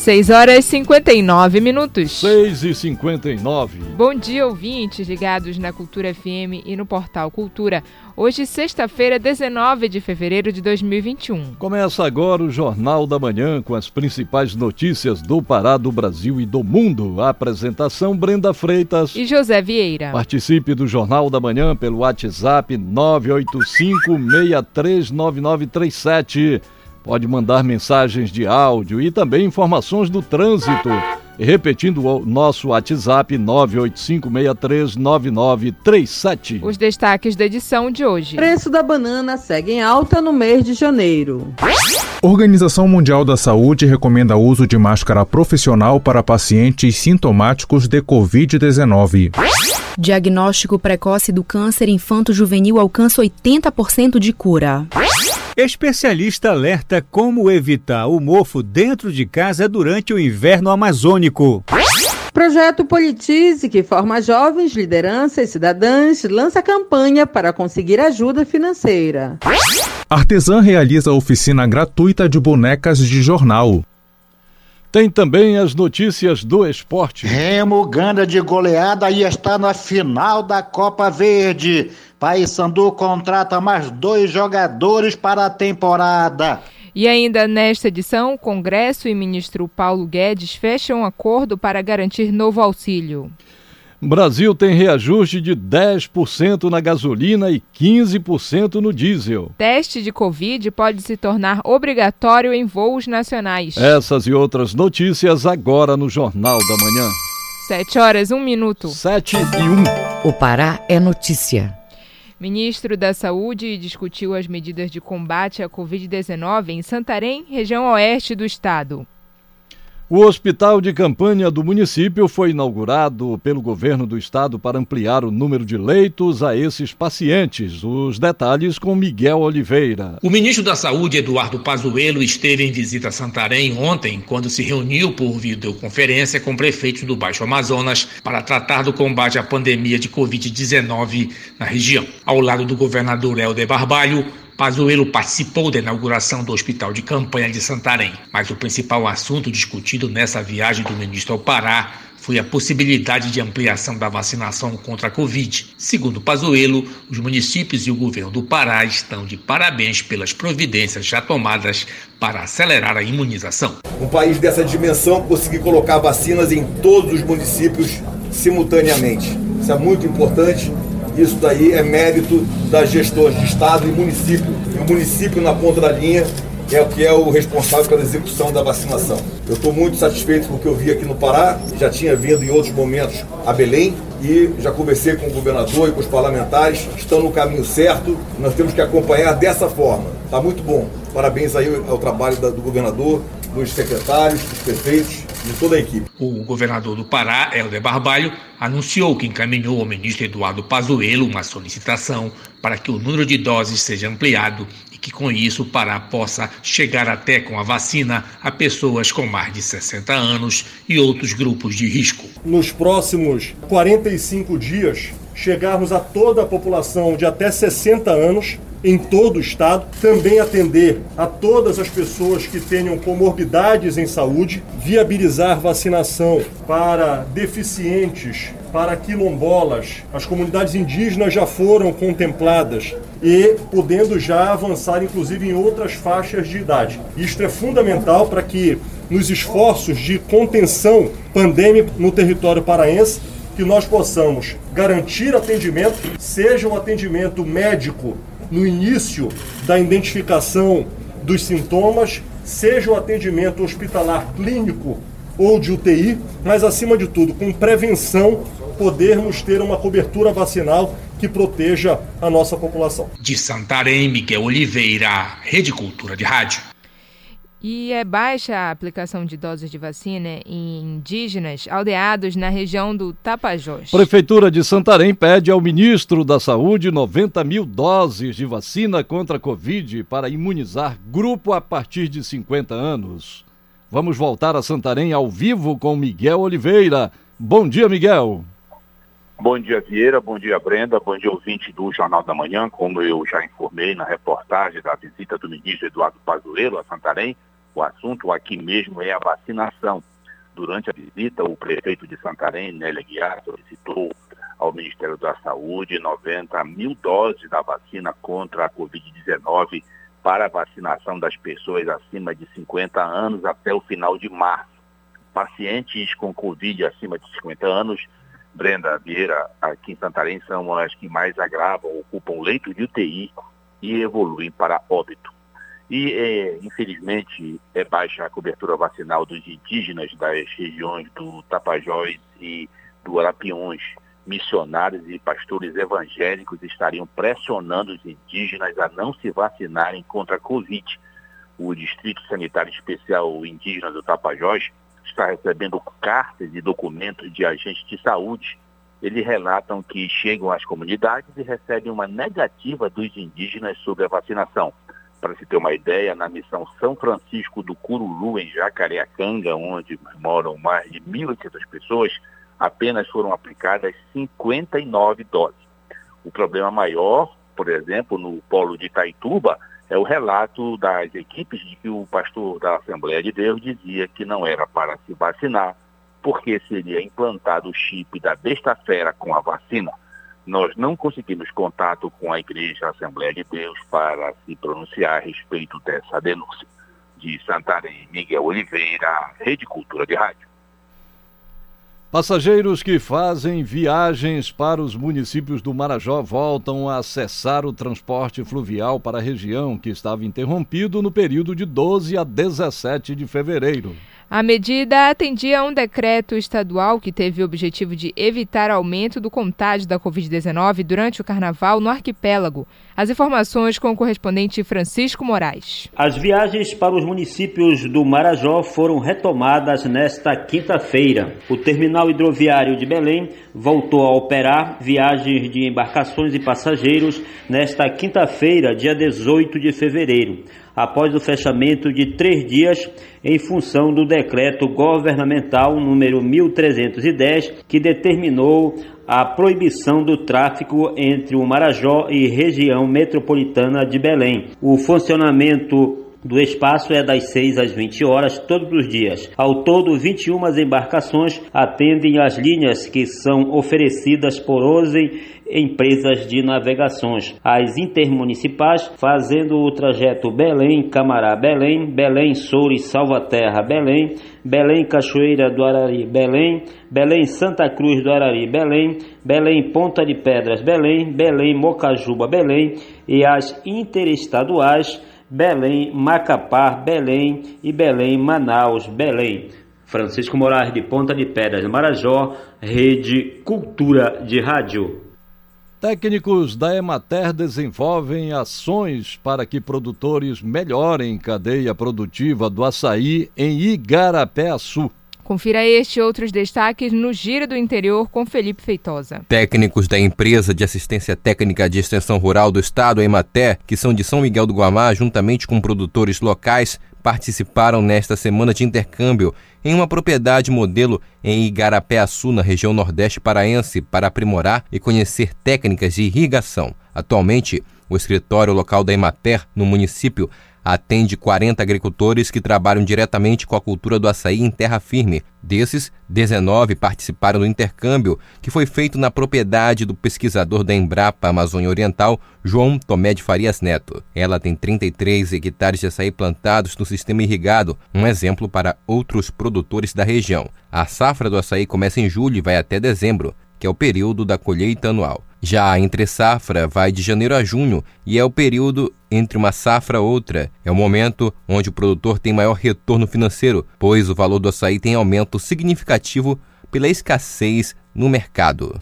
6 horas e 59 minutos. 6 e 59. Bom dia, ouvintes ligados na Cultura FM e no portal Cultura. Hoje, sexta-feira, 19 de fevereiro de 2021. Começa agora o Jornal da Manhã com as principais notícias do Pará, do Brasil e do mundo. A apresentação Brenda Freitas e José Vieira. Participe do Jornal da Manhã pelo WhatsApp 985639937. Pode mandar mensagens de áudio e também informações do trânsito. Repetindo o nosso WhatsApp 985639937. Os destaques da edição de hoje. Preço da banana segue em alta no mês de janeiro. Organização Mundial da Saúde recomenda o uso de máscara profissional para pacientes sintomáticos de Covid-19. Diagnóstico precoce do câncer infanto-juvenil alcança 80% de cura. Especialista alerta como evitar o mofo dentro de casa durante o inverno amazônico. Projeto Politize, que forma jovens, lideranças e cidadãs, lança campanha para conseguir ajuda financeira. Artesã realiza oficina gratuita de bonecas de jornal. Tem também as notícias do esporte. Remo Ganda de goleada e está na final da Copa Verde. Paysandu contrata mais dois jogadores para a temporada. E ainda nesta edição, Congresso e ministro Paulo Guedes fecham um acordo para garantir novo auxílio. Brasil tem reajuste de 10% na gasolina e 15% no diesel. Teste de Covid pode se tornar obrigatório em voos nacionais. Essas e outras notícias agora no Jornal da Manhã. 7 horas, 1 minuto. 7 e 1. O Pará é notícia. Ministro da Saúde discutiu as medidas de combate à Covid-19 em Santarém, região oeste do estado. O hospital de campanha do município foi inaugurado pelo governo do estado para ampliar o número de leitos a esses pacientes. Os detalhes com Miguel Oliveira. O ministro da Saúde, Eduardo Pazuello, esteve em visita a Santarém ontem, quando se reuniu por videoconferência com prefeitos do Baixo Amazonas para tratar do combate à pandemia de Covid-19 na região. Ao lado do governador Helder Barbalho, Pazuello participou da inauguração do Hospital de Campanha de Santarém, mas o principal assunto discutido nessa viagem do ministro ao Pará foi a possibilidade de ampliação da vacinação contra a Covid. Segundo Pazuello, os municípios e o governo do Pará estão de parabéns pelas providências já tomadas para acelerar a imunização. Um país dessa dimensão conseguir colocar vacinas em todos os municípios simultaneamente. Isso é muito importante isso daí é mérito das gestões de Estado e município. E o município na ponta da linha é o que é o responsável pela execução da vacinação. Eu estou muito satisfeito com o que eu vi aqui no Pará, já tinha vindo em outros momentos a Belém e já conversei com o governador e com os parlamentares, estão no caminho certo, nós temos que acompanhar dessa forma. Está muito bom. Parabéns aí ao trabalho do governador, dos secretários, dos prefeitos, de toda a equipe. O governador do Pará, Helder Barbalho, anunciou que encaminhou ao ministro Eduardo Pazuello uma solicitação para que o número de doses seja ampliado e que com isso o Pará possa chegar até com a vacina a pessoas com mais de 60 anos e outros grupos de risco. Nos próximos 45 dias, chegarmos a toda a população de até 60 anos em todo o estado, também atender a todas as pessoas que tenham comorbidades em saúde, viabilizar vacinação para deficientes, para quilombolas. As comunidades indígenas já foram contempladas e podendo já avançar inclusive em outras faixas de idade. Isto é fundamental para que nos esforços de contenção pandêmica no território paraense que nós possamos garantir atendimento, seja um atendimento médico no início da identificação dos sintomas, seja o atendimento hospitalar clínico ou de UTI, mas acima de tudo, com prevenção, podermos ter uma cobertura vacinal que proteja a nossa população. De Santarém, Miguel Oliveira, Rede Cultura de Rádio. E é baixa a aplicação de doses de vacina em indígenas aldeados na região do Tapajós. Prefeitura de Santarém pede ao ministro da Saúde 90 mil doses de vacina contra a Covid para imunizar grupo a partir de 50 anos. Vamos voltar a Santarém ao vivo com Miguel Oliveira. Bom dia, Miguel. Bom dia, Vieira. Bom dia, Brenda. Bom dia, ouvinte do Jornal da Manhã. Como eu já informei na reportagem da visita do ministro Eduardo Pazuello a Santarém, o assunto aqui mesmo é a vacinação. Durante a visita, o prefeito de Santarém, Nélia Guiar, solicitou ao Ministério da Saúde 90 mil doses da vacina contra a Covid-19 para a vacinação das pessoas acima de 50 anos até o final de março. Pacientes com Covid acima de 50 anos Brenda Vieira, aqui em Santarém, são as que mais agravam, ocupam leito de UTI e evoluem para óbito. E, é, infelizmente, é baixa a cobertura vacinal dos indígenas das regiões do Tapajós e do Arapiões. Missionários e pastores evangélicos estariam pressionando os indígenas a não se vacinarem contra a Covid. O Distrito Sanitário Especial Indígena do Tapajós está recebendo cartas e documentos de agentes de saúde. Eles relatam que chegam às comunidades e recebem uma negativa dos indígenas sobre a vacinação. Para se ter uma ideia, na missão São Francisco do Curulu, em Jacareacanga, onde moram mais de 1.800 pessoas, apenas foram aplicadas 59 doses. O problema maior, por exemplo, no polo de Itaituba, é o relato das equipes de que o pastor da Assembleia de Deus dizia que não era para se vacinar, porque seria implantado o chip da besta-fera com a vacina. Nós não conseguimos contato com a Igreja Assembleia de Deus para se pronunciar a respeito dessa denúncia. De Santarém, Miguel Oliveira, Rede Cultura de Rádio. Passageiros que fazem viagens para os municípios do Marajó voltam a acessar o transporte fluvial para a região que estava interrompido no período de 12 a 17 de fevereiro. A medida atendia a um decreto estadual que teve o objetivo de evitar aumento do contágio da Covid-19 durante o carnaval no arquipélago. As informações com o correspondente Francisco Moraes. As viagens para os municípios do Marajó foram retomadas nesta quinta-feira. O terminal hidroviário de Belém voltou a operar viagens de embarcações e passageiros nesta quinta-feira, dia 18 de fevereiro após o fechamento de três dias em função do decreto governamental número 1310, que determinou a proibição do tráfico entre o Marajó e região metropolitana de Belém. O funcionamento do espaço é das 6 às 20 horas todos os dias. Ao todo, 21 embarcações atendem as linhas que são oferecidas por 11 empresas de navegações. As intermunicipais fazendo o trajeto Belém, Camará, Belém, Belém, Soure, Salvaterra, Belém, Belém, Cachoeira do Arari, Belém, Belém, Santa Cruz do Arari, Belém, Belém, Ponta de Pedras, Belém, Belém, Mocajuba, Belém e as interestaduais Belém, Macapá, Belém e Belém, Manaus, Belém. Francisco Moraes de Ponta de Pedras, Marajó, Rede Cultura de Rádio. Técnicos da Emater desenvolvem ações para que produtores melhorem cadeia produtiva do açaí em Igarapé-Açu. Confira este e outros destaques no Giro do Interior com Felipe Feitosa. Técnicos da empresa de assistência técnica de extensão rural do estado, a Emater, que são de São Miguel do Guamá, juntamente com produtores locais, participaram nesta semana de intercâmbio em uma propriedade modelo em Igarapé-Açu, na região nordeste paraense, para aprimorar e conhecer técnicas de irrigação. Atualmente, o escritório local da Emater, no município, atende 40 agricultores que trabalham diretamente com a cultura do açaí em terra firme. Desses, 19 participaram do intercâmbio, que foi feito na propriedade do pesquisador da Embrapa Amazônia Oriental, João Tomé de Farias Neto. Ela tem 33 hectares de açaí plantados no sistema irrigado, um exemplo para outros produtores da região. A safra do açaí começa em julho e vai até dezembro, que é o período da colheita anual. Já a entre safra vai de janeiro a junho e é o período entre uma safra e outra. É o momento onde o produtor tem maior retorno financeiro, pois o valor do açaí tem aumento significativo pela escassez no mercado.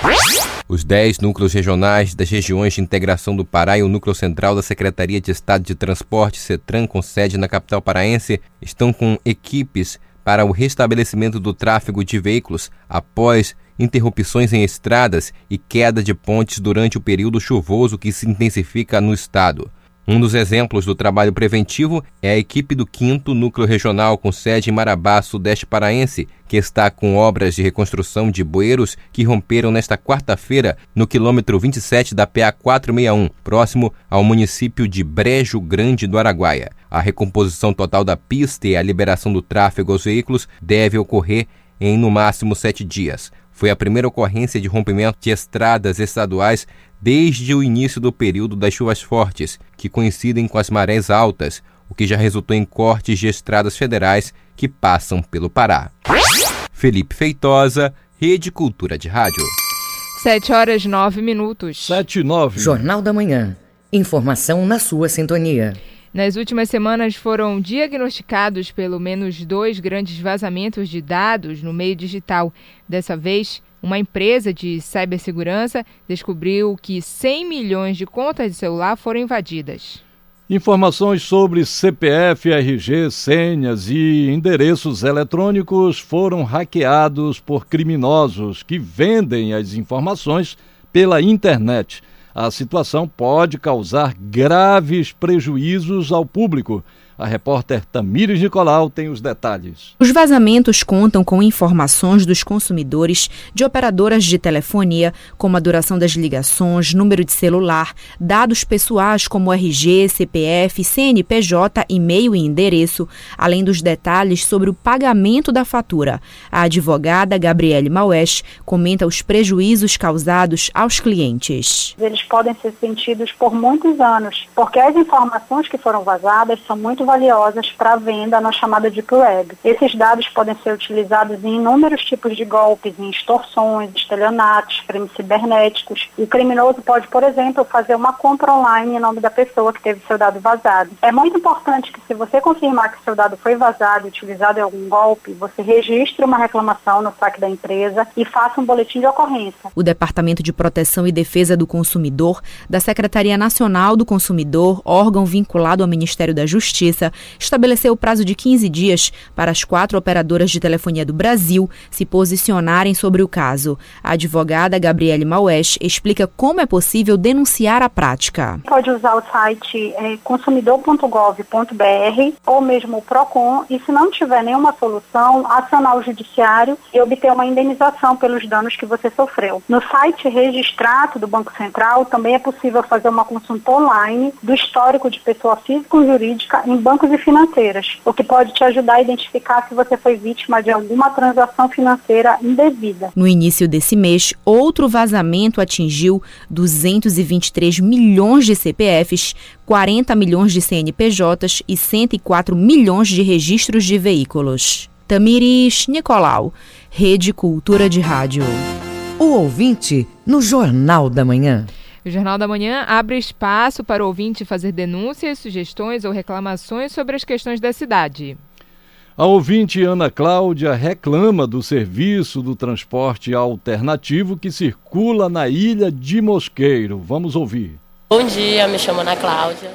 Os 10 núcleos regionais das regiões de integração do Pará e o núcleo central da Secretaria de Estado de Transporte, CETRAN, com sede na capital paraense, estão com equipes para o restabelecimento do tráfego de veículos após interrupções em estradas e queda de pontes durante o período chuvoso que se intensifica no estado. Um dos exemplos do trabalho preventivo é a equipe do 5 Núcleo Regional com sede em Marabá, Sudeste Paraense, que está com obras de reconstrução de bueiros que romperam nesta quarta-feira no quilômetro 27 da PA 461, próximo ao município de Brejo Grande do Araguaia. A recomposição total da pista e a liberação do tráfego aos veículos deve ocorrer em no máximo sete dias. Foi a primeira ocorrência de rompimento de estradas estaduais desde o início do período das chuvas fortes, que coincidem com as marés altas, o que já resultou em cortes de estradas federais que passam pelo Pará. Felipe Feitosa, Rede Cultura de Rádio. 7 horas 9 minutos. 7 e 9. Jornal da Manhã. Informação na sua sintonia. Nas últimas semanas foram diagnosticados pelo menos dois grandes vazamentos de dados no meio digital. Dessa vez, uma empresa de cibersegurança descobriu que 100 milhões de contas de celular foram invadidas. Informações sobre CPF, RG, senhas e endereços eletrônicos foram hackeados por criminosos que vendem as informações pela internet a situação pode causar graves prejuízos ao público a repórter Tamires Nicolau tem os detalhes. Os vazamentos contam com informações dos consumidores de operadoras de telefonia, como a duração das ligações, número de celular, dados pessoais como RG, CPF, CNPJ, e-mail e endereço, além dos detalhes sobre o pagamento da fatura. A advogada Gabriele Maués comenta os prejuízos causados aos clientes. Eles podem ser sentidos por muitos anos, porque as informações que foram vazadas são muito valiosas para venda na chamada Deep Web. Esses dados podem ser utilizados em inúmeros tipos de golpes, em extorsões, estelionatos, crimes cibernéticos. O criminoso pode, por exemplo, fazer uma compra online em nome da pessoa que teve seu dado vazado. É muito importante que se você confirmar que seu dado foi vazado utilizado em algum golpe, você registre uma reclamação no saque da empresa e faça um boletim de ocorrência. O Departamento de Proteção e Defesa do Consumidor da Secretaria Nacional do Consumidor, órgão vinculado ao Ministério da Justiça, Justiça estabeleceu o prazo de 15 dias para as quatro operadoras de telefonia do Brasil se posicionarem sobre o caso. A advogada Gabriele Maués explica como é possível denunciar a prática. Pode usar o site é, consumidor.gov.br ou mesmo o PROCON e se não tiver nenhuma solução, acionar o judiciário e obter uma indenização pelos danos que você sofreu. No site registrado do Banco Central também é possível fazer uma consulta online do histórico de pessoa física ou jurídica em bancos e financeiras, o que pode te ajudar a identificar se você foi vítima de alguma transação financeira indevida. No início desse mês, outro vazamento atingiu 223 milhões de CPFs, 40 milhões de CNPJs e 104 milhões de registros de veículos. Tamiris Nicolau, Rede Cultura de Rádio. O ouvinte no Jornal da Manhã. O Jornal da Manhã abre espaço para o ouvinte fazer denúncias, sugestões ou reclamações sobre as questões da cidade. A ouvinte Ana Cláudia reclama do serviço do transporte alternativo que circula na ilha de Mosqueiro. Vamos ouvir. Bom dia, me chamo Ana Cláudia,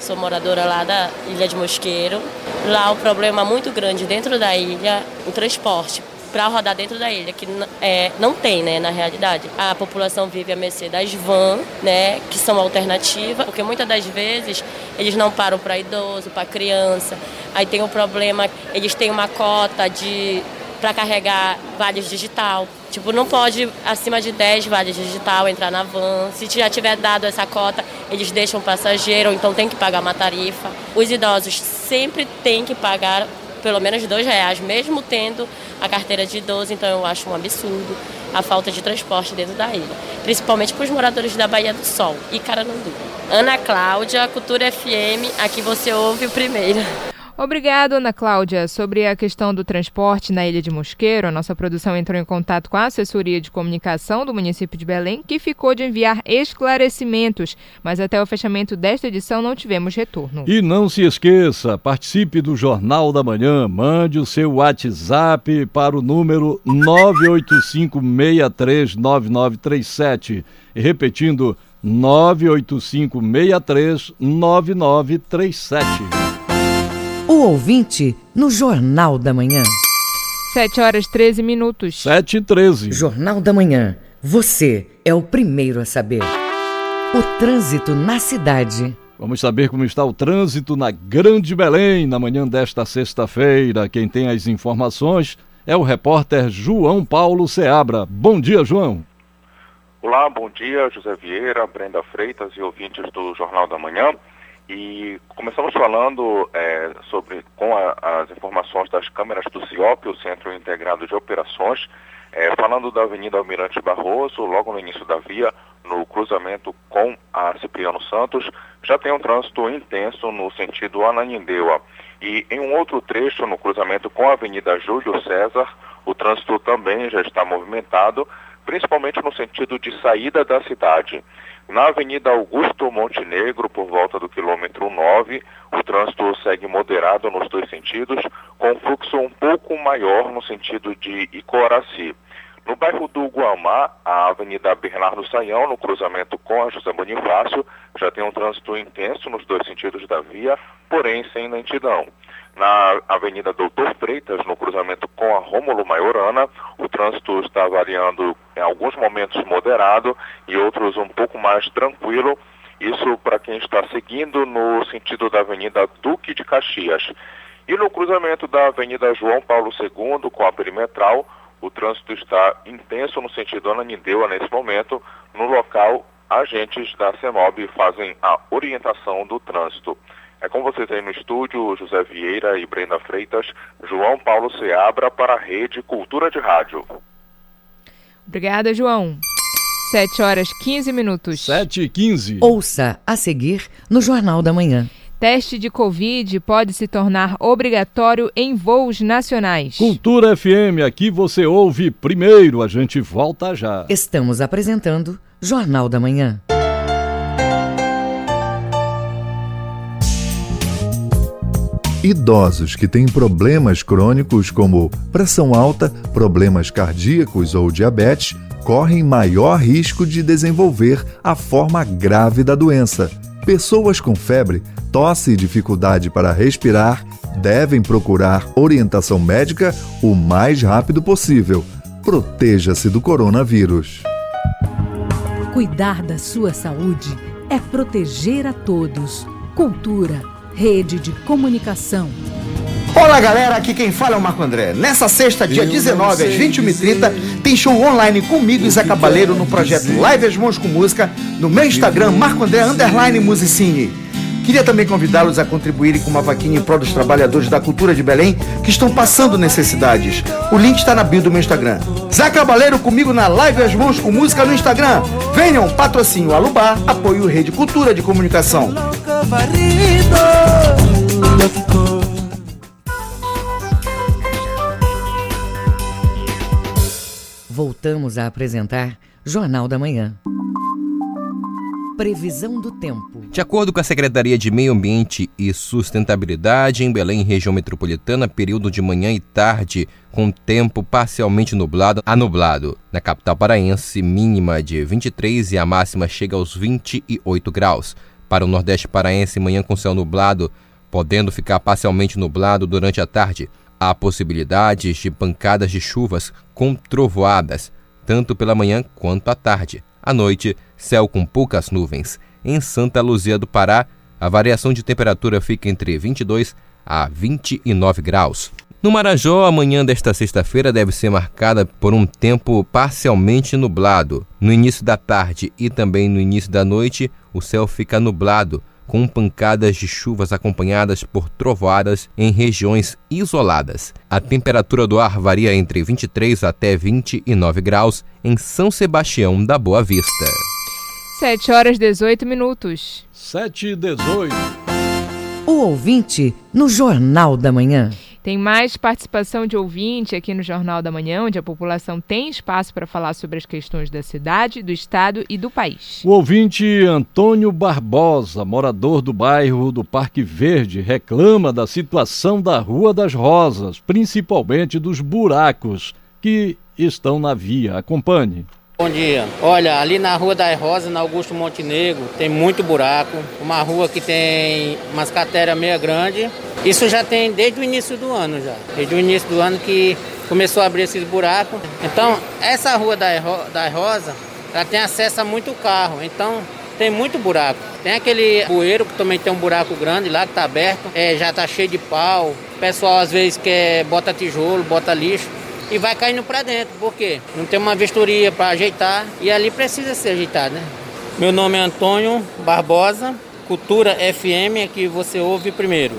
sou moradora lá da Ilha de Mosqueiro. Lá o problema muito grande dentro da ilha, o transporte para rodar dentro da ilha, que é, não tem, né, na realidade. A população vive a mercê das vans, né, que são alternativas, porque muitas das vezes eles não param para idoso, para criança. Aí tem o problema, eles têm uma cota de para carregar vales digital. Tipo, não pode acima de 10 vales digital entrar na van. Se já tiver dado essa cota, eles deixam passageiro, então tem que pagar uma tarifa. Os idosos sempre têm que pagar pelo menos dois reais, mesmo tendo a carteira de idoso, então eu acho um absurdo a falta de transporte dentro da ilha, principalmente para os moradores da Baía do Sol e Caranandu. Ana Cláudia, Cultura FM, aqui você ouve o primeiro. Obrigado, Ana Cláudia. Sobre a questão do transporte na Ilha de Mosqueiro, a nossa produção entrou em contato com a assessoria de comunicação do município de Belém, que ficou de enviar esclarecimentos, mas até o fechamento desta edição não tivemos retorno. E não se esqueça, participe do Jornal da Manhã, mande o seu WhatsApp para o número 985639937. E repetindo, 985639937. Ouvinte no Jornal da Manhã. 7 horas 13 minutos. 7 e 13. Jornal da Manhã. Você é o primeiro a saber. O trânsito na cidade. Vamos saber como está o trânsito na Grande Belém na manhã desta sexta-feira. Quem tem as informações é o repórter João Paulo Seabra. Bom dia, João. Olá, bom dia, José Vieira, Brenda Freitas e ouvintes do Jornal da Manhã. E começamos falando é, sobre com a, as informações das câmeras do CIOP, o Centro Integrado de Operações, é, falando da Avenida Almirante Barroso, logo no início da via, no cruzamento com a Cipriano Santos, já tem um trânsito intenso no sentido Ananindeua. E em um outro trecho, no cruzamento com a Avenida Júlio César, o trânsito também já está movimentado, principalmente no sentido de saída da cidade. Na Avenida Augusto Montenegro, por volta do quilômetro 9, o trânsito segue moderado nos dois sentidos, com fluxo um pouco maior no sentido de Icoraci. No bairro do Guamá, a Avenida Bernardo Saião, no cruzamento com a José Bonifácio, já tem um trânsito intenso nos dois sentidos da via, porém sem lentidão. Na Avenida Doutor Freitas, no cruzamento com a Rômulo Maiorana, o trânsito está variando em alguns momentos moderado e outros um pouco mais tranquilo. Isso para quem está seguindo no sentido da Avenida Duque de Caxias. E no cruzamento da Avenida João Paulo II com a Perimetral, o trânsito está intenso no sentido Ananindeua nesse momento. No local, agentes da CEMOB fazem a orientação do trânsito. É com vocês aí no estúdio, José Vieira e Brenda Freitas, João Paulo Seabra para a Rede Cultura de Rádio. Obrigada, João. 7 horas 15 minutos. 7 e 15. Ouça a seguir no Jornal da Manhã. Teste de Covid pode se tornar obrigatório em voos nacionais. Cultura FM, aqui você ouve primeiro, a gente volta já. Estamos apresentando Jornal da Manhã. Idosos que têm problemas crônicos como pressão alta, problemas cardíacos ou diabetes correm maior risco de desenvolver a forma grave da doença. Pessoas com febre tosse e dificuldade para respirar devem procurar orientação médica o mais rápido possível. Proteja-se do coronavírus. Cuidar da sua saúde é proteger a todos. Cultura, rede de comunicação. Olá galera, aqui quem fala é o Marco André. Nessa sexta, dia 19 às 21h30, tem show online comigo e Zé Cabaleiro no projeto Live as Mãos com Música no meu Instagram, Marco André Underline Musicine. Queria também convidá-los a contribuírem com uma vaquinha em prol dos trabalhadores da cultura de Belém que estão passando necessidades. O link está na bio do meu Instagram. Zé Cabaleiro comigo na Live As Mãos com Música no Instagram. Venham, patrocínio Alubá, apoio Rede Cultura de Comunicação. Voltamos a apresentar Jornal da Manhã. Previsão do tempo. De acordo com a Secretaria de Meio Ambiente e Sustentabilidade, em Belém, região metropolitana, período de manhã e tarde com tempo parcialmente nublado a nublado. Na capital paraense, mínima de 23 e a máxima chega aos 28 graus. Para o Nordeste paraense, manhã com céu nublado, podendo ficar parcialmente nublado durante a tarde. Há possibilidades de pancadas de chuvas com trovoadas, tanto pela manhã quanto à tarde. À noite, céu com poucas nuvens. Em Santa Luzia do Pará, a variação de temperatura fica entre 22 a 29 graus. No Marajó, a manhã desta sexta-feira deve ser marcada por um tempo parcialmente nublado. No início da tarde e também no início da noite, o céu fica nublado, com pancadas de chuvas acompanhadas por trovoadas em regiões isoladas. A temperatura do ar varia entre 23 até 29 graus em São Sebastião da Boa Vista. 7 horas 18 minutos. 7 e 18. O ouvinte no Jornal da Manhã. Tem mais participação de ouvinte aqui no Jornal da Manhã, onde a população tem espaço para falar sobre as questões da cidade, do estado e do país. O ouvinte Antônio Barbosa, morador do bairro do Parque Verde, reclama da situação da Rua das Rosas, principalmente dos buracos que estão na via. Acompanhe. Bom dia. Olha, ali na Rua das Rosas, na Augusto Montenegro, tem muito buraco. Uma rua que tem umas cateras meia grande. Isso já tem desde o início do ano já. Desde o início do ano que começou a abrir esses buracos. Então, essa Rua das Rosas, ela tem acesso a muito carro. Então, tem muito buraco. Tem aquele bueiro que também tem um buraco grande lá que tá aberto, é, já tá cheio de pau. O pessoal às vezes quer bota tijolo, bota lixo e vai caindo para dentro, porque não tem uma vistoria para ajeitar e ali precisa ser ajeitado, né? Meu nome é Antônio Barbosa, Cultura FM, é que você ouve primeiro.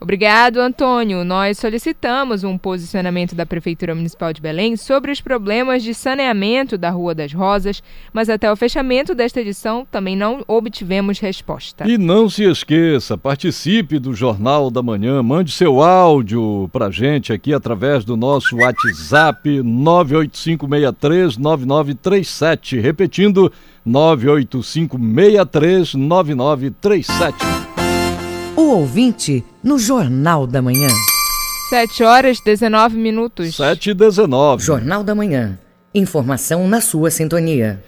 Obrigado, Antônio. Nós solicitamos um posicionamento da Prefeitura Municipal de Belém sobre os problemas de saneamento da Rua das Rosas, mas até o fechamento desta edição também não obtivemos resposta. E não se esqueça, participe do Jornal da Manhã, mande seu áudio pra gente aqui através do nosso WhatsApp 985639937, repetindo 985639937 o ouvinte no Jornal da Manhã. 7 horas 19 minutos. 7 e 19. Jornal da Manhã. Informação na sua sintonia.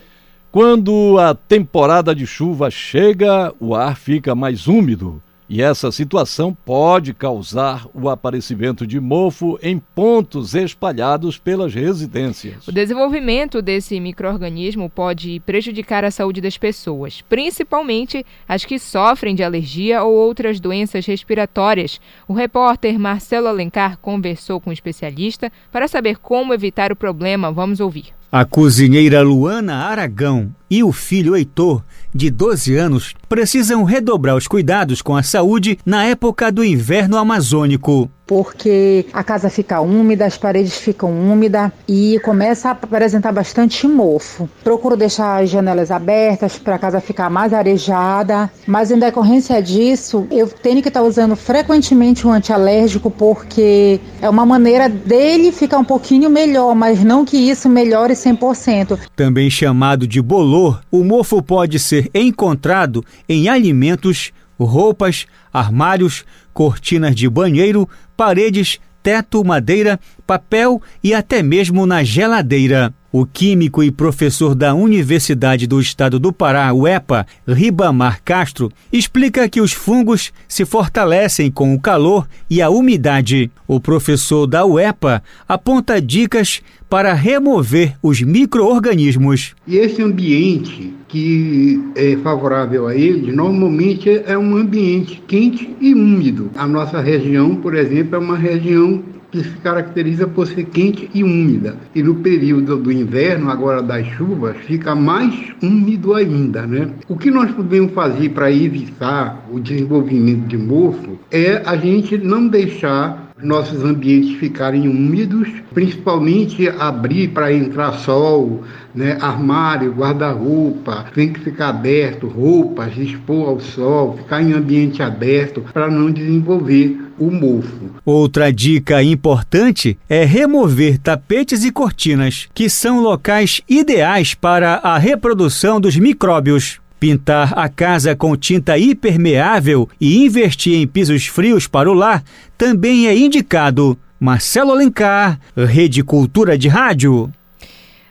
Quando a temporada de chuva chega, o ar fica mais úmido e essa situação pode causar o aparecimento de mofo em pontos espalhados pelas residências. O desenvolvimento desse microorganismo pode prejudicar a saúde das pessoas, principalmente as que sofrem de alergia ou outras doenças respiratórias. O repórter Marcelo Alencar conversou com um especialista para saber como evitar o problema. Vamos ouvir. A cozinheira Luana Aragão e o filho Heitor, de 12 anos, precisam redobrar os cuidados com a saúde na época do inverno amazônico porque a casa fica úmida, as paredes ficam úmidas e começa a apresentar bastante mofo. Procuro deixar as janelas abertas para a casa ficar mais arejada, mas em decorrência disso, eu tenho que estar tá usando frequentemente um antialérgico porque é uma maneira dele ficar um pouquinho melhor, mas não que isso melhore 100%. Também chamado de bolor, o mofo pode ser encontrado em alimentos, roupas, armários, cortinas de banheiro, paredes, teto, madeira, papel e até mesmo na geladeira. O químico e professor da Universidade do Estado do Pará, UEPA, Ribamar Castro, explica que os fungos se fortalecem com o calor e a umidade. O professor da UEPA aponta dicas para remover os micro-organismos. E esse ambiente que é favorável a eles, normalmente é um ambiente quente e úmido. A nossa região, por exemplo, é uma região que se caracteriza por ser quente e úmida. E no período do inverno, agora das chuvas, fica mais úmido ainda, né? O que nós podemos fazer para evitar o desenvolvimento de mofo é a gente não deixar nossos ambientes ficarem úmidos, principalmente abrir para entrar sol, né? armário, guarda-roupa, tem que ficar aberto, roupas, expor ao sol, ficar em ambiente aberto para não desenvolver o mofo. Outra dica importante é remover tapetes e cortinas, que são locais ideais para a reprodução dos micróbios. Pintar a casa com tinta hipermeável e investir em pisos frios para o lar também é indicado. Marcelo Alencar, Rede Cultura de Rádio.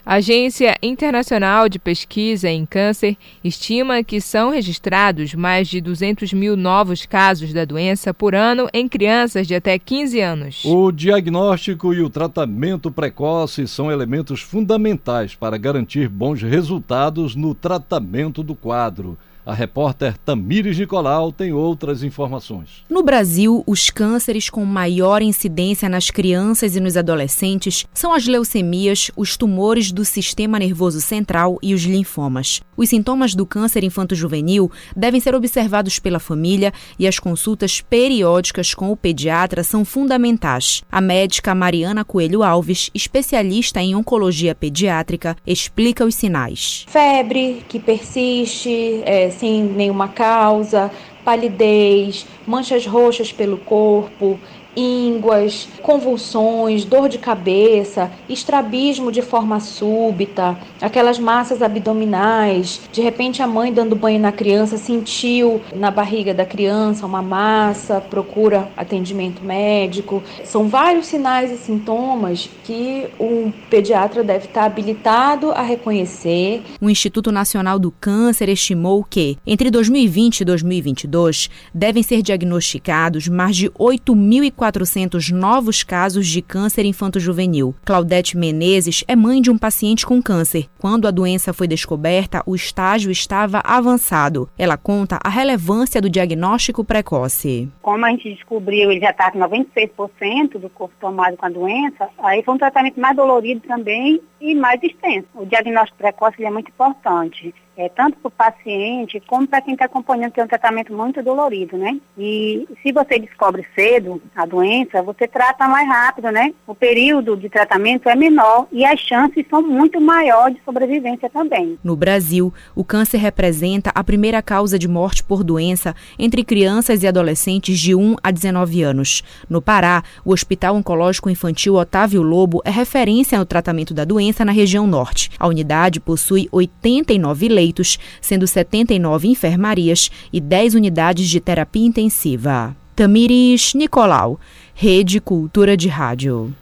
A Agência Internacional de Pesquisa em Câncer estima que são registrados mais de 200 mil novos casos da doença por ano em crianças de até 15 anos. O diagnóstico e o tratamento precoce são elementos fundamentais para garantir bons resultados no tratamento do quadro. A repórter Tamires Nicolau tem outras informações. No Brasil, os cânceres com maior incidência nas crianças e nos adolescentes são as leucemias, os tumores do sistema nervoso central e os linfomas. Os sintomas do câncer infanto-juvenil devem ser observados pela família e as consultas periódicas com o pediatra são fundamentais. A médica Mariana Coelho Alves, especialista em oncologia pediátrica, explica os sinais. Febre que persiste, é, sem nenhuma causa, palidez, manchas roxas pelo corpo, ínguas, convulsões, dor de cabeça, estrabismo de forma súbita, aquelas massas abdominais. De repente, a mãe dando banho na criança sentiu na barriga da criança uma massa, procura atendimento médico. São vários sinais e sintomas que o pediatra deve estar habilitado a reconhecer. O Instituto Nacional do Câncer estimou que, entre 2020 e 2022, devem ser diagnosticados mais de 8.000 1.400 novos casos de câncer infanto-juvenil. Claudete Menezes é mãe de um paciente com câncer. Quando a doença foi descoberta, o estágio estava avançado. Ela conta a relevância do diagnóstico precoce. Como a gente descobriu, ele já está com 96% do corpo tomado com a doença, aí foi um tratamento mais dolorido também e mais extenso. O diagnóstico precoce é muito importante é, tanto para o paciente como para quem está acompanhando, que é um tratamento muito dolorido, né? E se você descobre cedo a doença, você trata mais rápido, né? O período de tratamento é menor e as chances são muito maiores de sobrevivência também. No Brasil, o câncer representa a primeira causa de morte por doença entre crianças e adolescentes de 1 a 19 anos. No Pará, o Hospital Oncológico Infantil Otávio Lobo é referência no tratamento da doença na região norte. A unidade possui 89 leitos leitos, sendo 79 enfermarias e 10 unidades de terapia intensiva. Tamiris Nicolau, Rede Cultura de Rádio.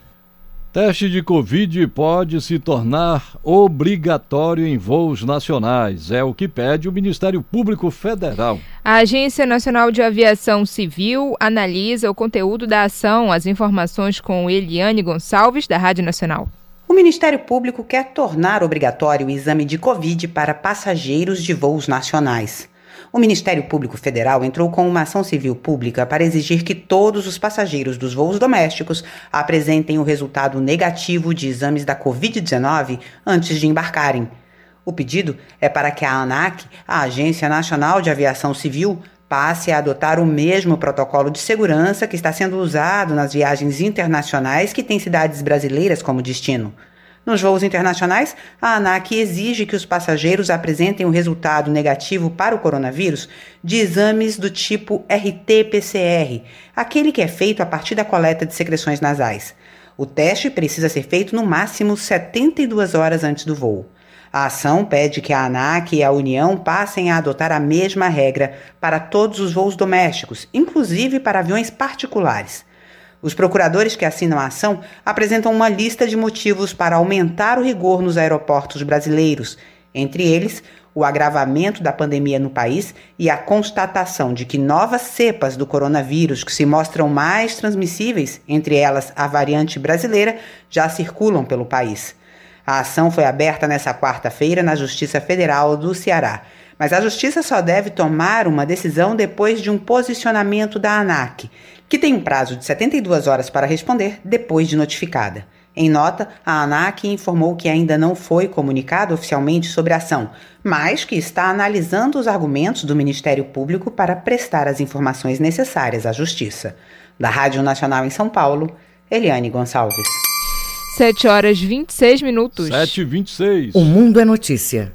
Teste de Covid pode se tornar obrigatório em voos nacionais. É o que pede o Ministério Público Federal. A Agência Nacional de Aviação Civil analisa o conteúdo da ação. As informações com Eliane Gonçalves, da Rádio Nacional. O Ministério Público quer tornar obrigatório o exame de Covid para passageiros de voos nacionais. O Ministério Público Federal entrou com uma ação civil pública para exigir que todos os passageiros dos voos domésticos apresentem o resultado negativo de exames da Covid-19 antes de embarcarem. O pedido é para que a ANAC, a Agência Nacional de Aviação Civil, passe a adotar o mesmo protocolo de segurança que está sendo usado nas viagens internacionais que têm cidades brasileiras como destino. Nos voos internacionais, a ANAC exige que os passageiros apresentem o resultado negativo para o coronavírus de exames do tipo RT-PCR, aquele que é feito a partir da coleta de secreções nasais. O teste precisa ser feito no máximo 72 horas antes do voo. A ação pede que a ANAC e a União passem a adotar a mesma regra para todos os voos domésticos, inclusive para aviões particulares. Os procuradores que assinam a ação apresentam uma lista de motivos para aumentar o rigor nos aeroportos brasileiros, entre eles o agravamento da pandemia no país e a constatação de que novas cepas do coronavírus, que se mostram mais transmissíveis, entre elas a variante brasileira, já circulam pelo país. A ação foi aberta nesta quarta-feira na Justiça Federal do Ceará. Mas a Justiça só deve tomar uma decisão depois de um posicionamento da ANAC, que tem um prazo de 72 horas para responder depois de notificada. Em nota, a ANAC informou que ainda não foi comunicado oficialmente sobre a ação, mas que está analisando os argumentos do Ministério Público para prestar as informações necessárias à Justiça. Da Rádio Nacional em São Paulo, Eliane Gonçalves. 7 horas 26 minutos. 7 e 26. O Mundo é Notícia.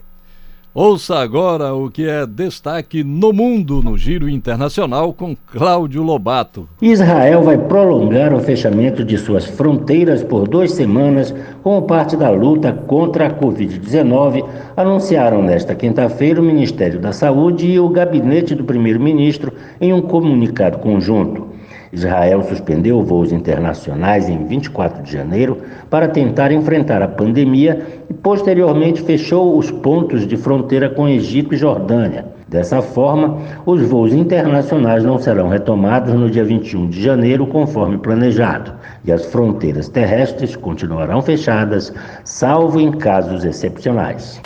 Ouça agora o que é destaque no mundo no Giro Internacional com Cláudio Lobato. Israel vai prolongar o fechamento de suas fronteiras por duas semanas como parte da luta contra a Covid-19, anunciaram nesta quinta-feira o Ministério da Saúde e o gabinete do primeiro-ministro em um comunicado conjunto. Israel suspendeu voos internacionais em 24 de janeiro para tentar enfrentar a pandemia e posteriormente fechou os pontos de fronteira com Egito e Jordânia. Dessa forma, os voos internacionais não serão retomados no dia 21 de janeiro, conforme planejado, e as fronteiras terrestres continuarão fechadas, salvo em casos excepcionais.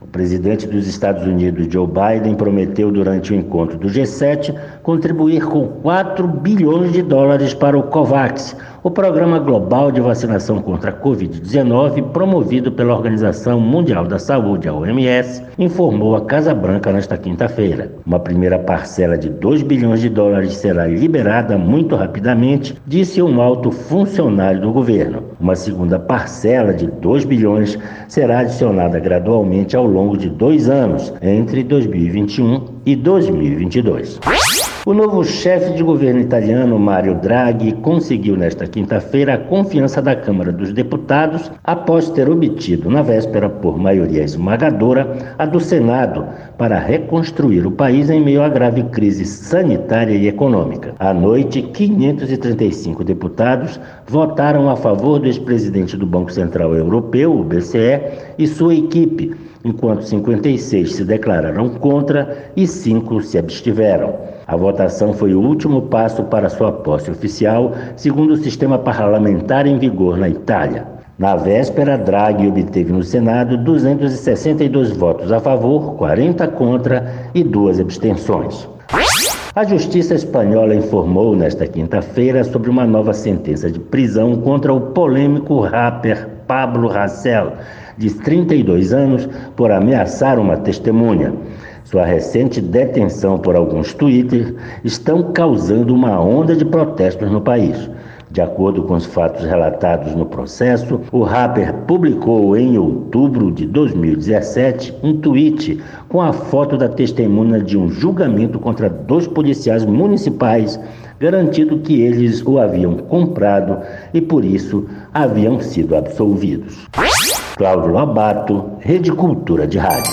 O presidente dos Estados Unidos, Joe Biden, prometeu durante o encontro do G7 contribuir com 4 bilhões de dólares para o COVAX, o programa global de vacinação contra a Covid-19, promovido pela Organização Mundial da Saúde, a OMS, informou a Casa Branca nesta quinta-feira. Uma primeira parcela de 2 bilhões de dólares será liberada muito rapidamente, disse um alto funcionário do governo. Uma segunda parcela de 2 bilhões será adicionada gradualmente ao longo de dois anos, entre 2021 e 2022. O novo chefe de governo italiano, Mario Draghi, conseguiu nesta quinta-feira a confiança da Câmara dos Deputados após ter obtido, na véspera, por maioria esmagadora, a do Senado para reconstruir o país em meio à grave crise sanitária e econômica. À noite, 535 deputados votaram a favor do ex-presidente do Banco Central Europeu, o BCE, e sua equipe, enquanto 56 se declararam contra e 5 se abstiveram. A votação foi o último passo para sua posse oficial, segundo o sistema parlamentar em vigor na Itália. Na véspera, Draghi obteve no Senado 262 votos a favor, 40 contra e duas abstenções. A Justiça Espanhola informou nesta quinta-feira sobre uma nova sentença de prisão contra o polêmico rapper Pablo Hasél, de 32 anos, por ameaçar uma testemunha. Sua recente detenção por alguns twitters estão causando uma onda de protestos no país. De acordo com os fatos relatados no processo, o rapper publicou em outubro de 2017 um tweet com a foto da testemunha de um julgamento contra dois policiais municipais, garantindo que eles o haviam comprado e por isso haviam sido absolvidos. Cláudio Lobato, Rede Cultura de Rádio.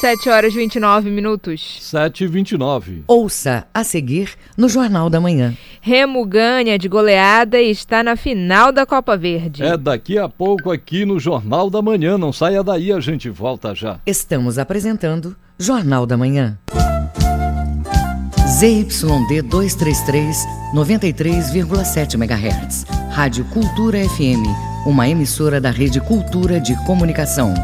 7 horas e 29 minutos. 7 e 29. Ouça a seguir no Jornal da Manhã. Remo ganha de goleada e está na final da Copa Verde. É daqui a pouco aqui no Jornal da Manhã. Não saia daí, a gente volta já. Estamos apresentando Jornal da Manhã. ZYD 233, 93,7 MHz. Rádio Cultura FM, uma emissora da Rede Cultura de Comunicação.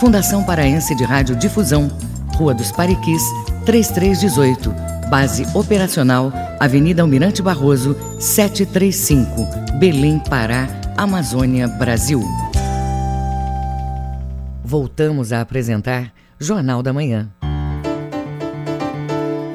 Fundação Paraense de Rádio Difusão, Rua dos Pariquis, 3318. Base operacional, Avenida Almirante Barroso, 735, Belém, Pará, Amazônia, Brasil. Voltamos a apresentar Jornal da Manhã.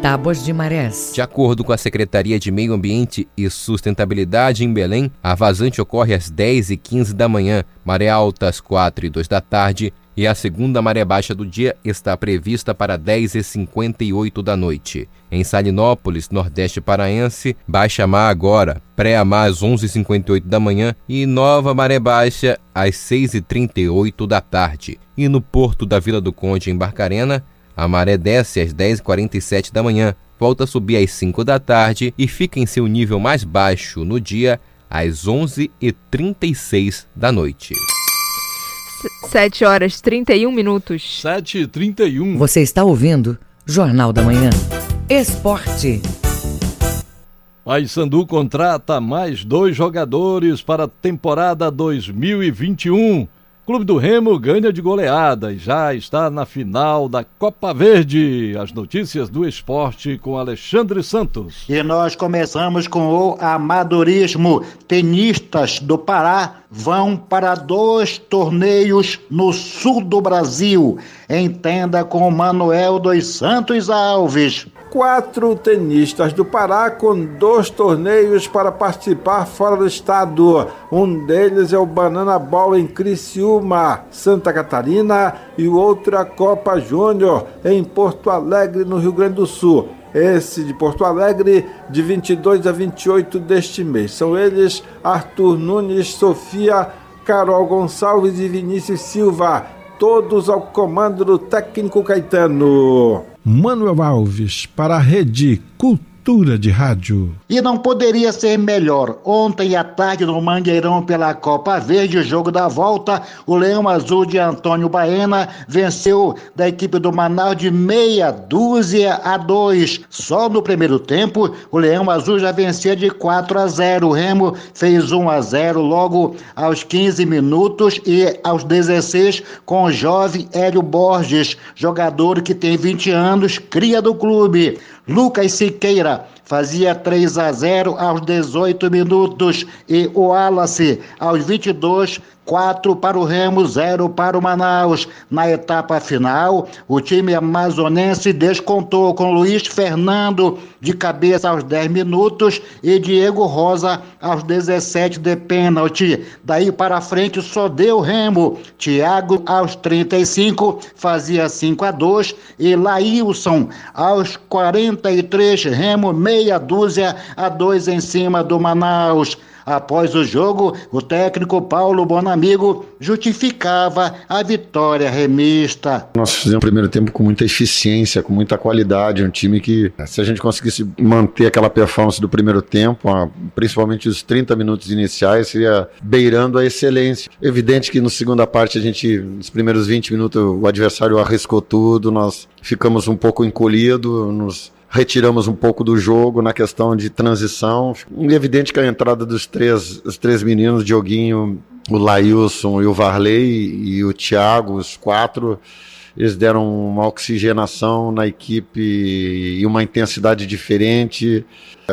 Tábuas de marés. De acordo com a Secretaria de Meio Ambiente e Sustentabilidade em Belém, a vazante ocorre às 10 e 15 da manhã, maré alta às 4 e 2 da tarde e a segunda maré baixa do dia está prevista para 10 e 58 da noite. Em Salinópolis, Nordeste Paraense, baixa mar agora, pré-mar às 11h58 da manhã e nova maré baixa às 6h38 da tarde. E no porto da Vila do Conde, em Barcarena, a maré desce às 10h47 da manhã, volta a subir às 5 da tarde e fica em seu nível mais baixo no dia às 11h36 da noite. 7 horas 31 minutos. 7 e 31. Você está ouvindo Jornal da Manhã. Esporte. Paysandu contrata mais dois jogadores para a temporada 2021. Clube do Remo ganha de goleada e já está na final da Copa Verde. As notícias do esporte com Alexandre Santos. E nós começamos com o amadorismo. Tenistas do Pará vão para dois torneios no sul do Brasil. Entenda com Manuel dos Santos Alves quatro tenistas do Pará com dois torneios para participar fora do estado. Um deles é o Banana Bola em Criciúma, Santa Catarina, e o outro é a Copa Júnior em Porto Alegre, no Rio Grande do Sul. Esse de Porto Alegre, de 22 a 28 deste mês. São eles Arthur Nunes, Sofia, Carol Gonçalves e Vinícius Silva, todos ao comando do técnico Caetano. Manuel Alves para a Rede Cultura De Rádio. E não poderia ser melhor. Ontem à tarde, no Mangueirão pela Copa Verde, jogo da volta, o Leão Azul de Antônio Baena venceu da equipe do Manaus de meia dúzia a dois. Só no primeiro tempo, o Leão Azul já vencia de 4 a 0. O Remo fez 1 a 0 logo aos 15 minutos e aos 16 com o jovem Hélio Borges, jogador que tem 20 anos, cria do clube. Lucas Siqueira fazia 3 a 0 aos 18 minutos e o Wallace aos 22 4 para o Remo, 0 para o Manaus. Na etapa final, o time amazonense descontou com Luiz Fernando de cabeça aos 10 minutos e Diego Rosa aos 17 de pênalti. Daí para frente só deu Remo. Thiago aos 35 fazia 5 a 2 e Laílson aos 43 Remo meia dúzia a 2 em cima do Manaus. Após o jogo, o técnico Paulo Bonamigo justificava a vitória remista. Nós fizemos o primeiro tempo com muita eficiência, com muita qualidade, um time que, se a gente conseguisse manter aquela performance do primeiro tempo, principalmente os 30 minutos iniciais, seria beirando a excelência. Evidente que na segunda parte a gente, nos primeiros 20 minutos, o adversário arriscou tudo, nós ficamos um pouco encolhidos, nos retiramos um pouco do jogo na questão de transição. É evidente que a entrada dos três, os três meninos, Dioguinho, o Lailson e o Varley e o Thiago, os quatro, eles deram uma oxigenação na equipe e uma intensidade diferente.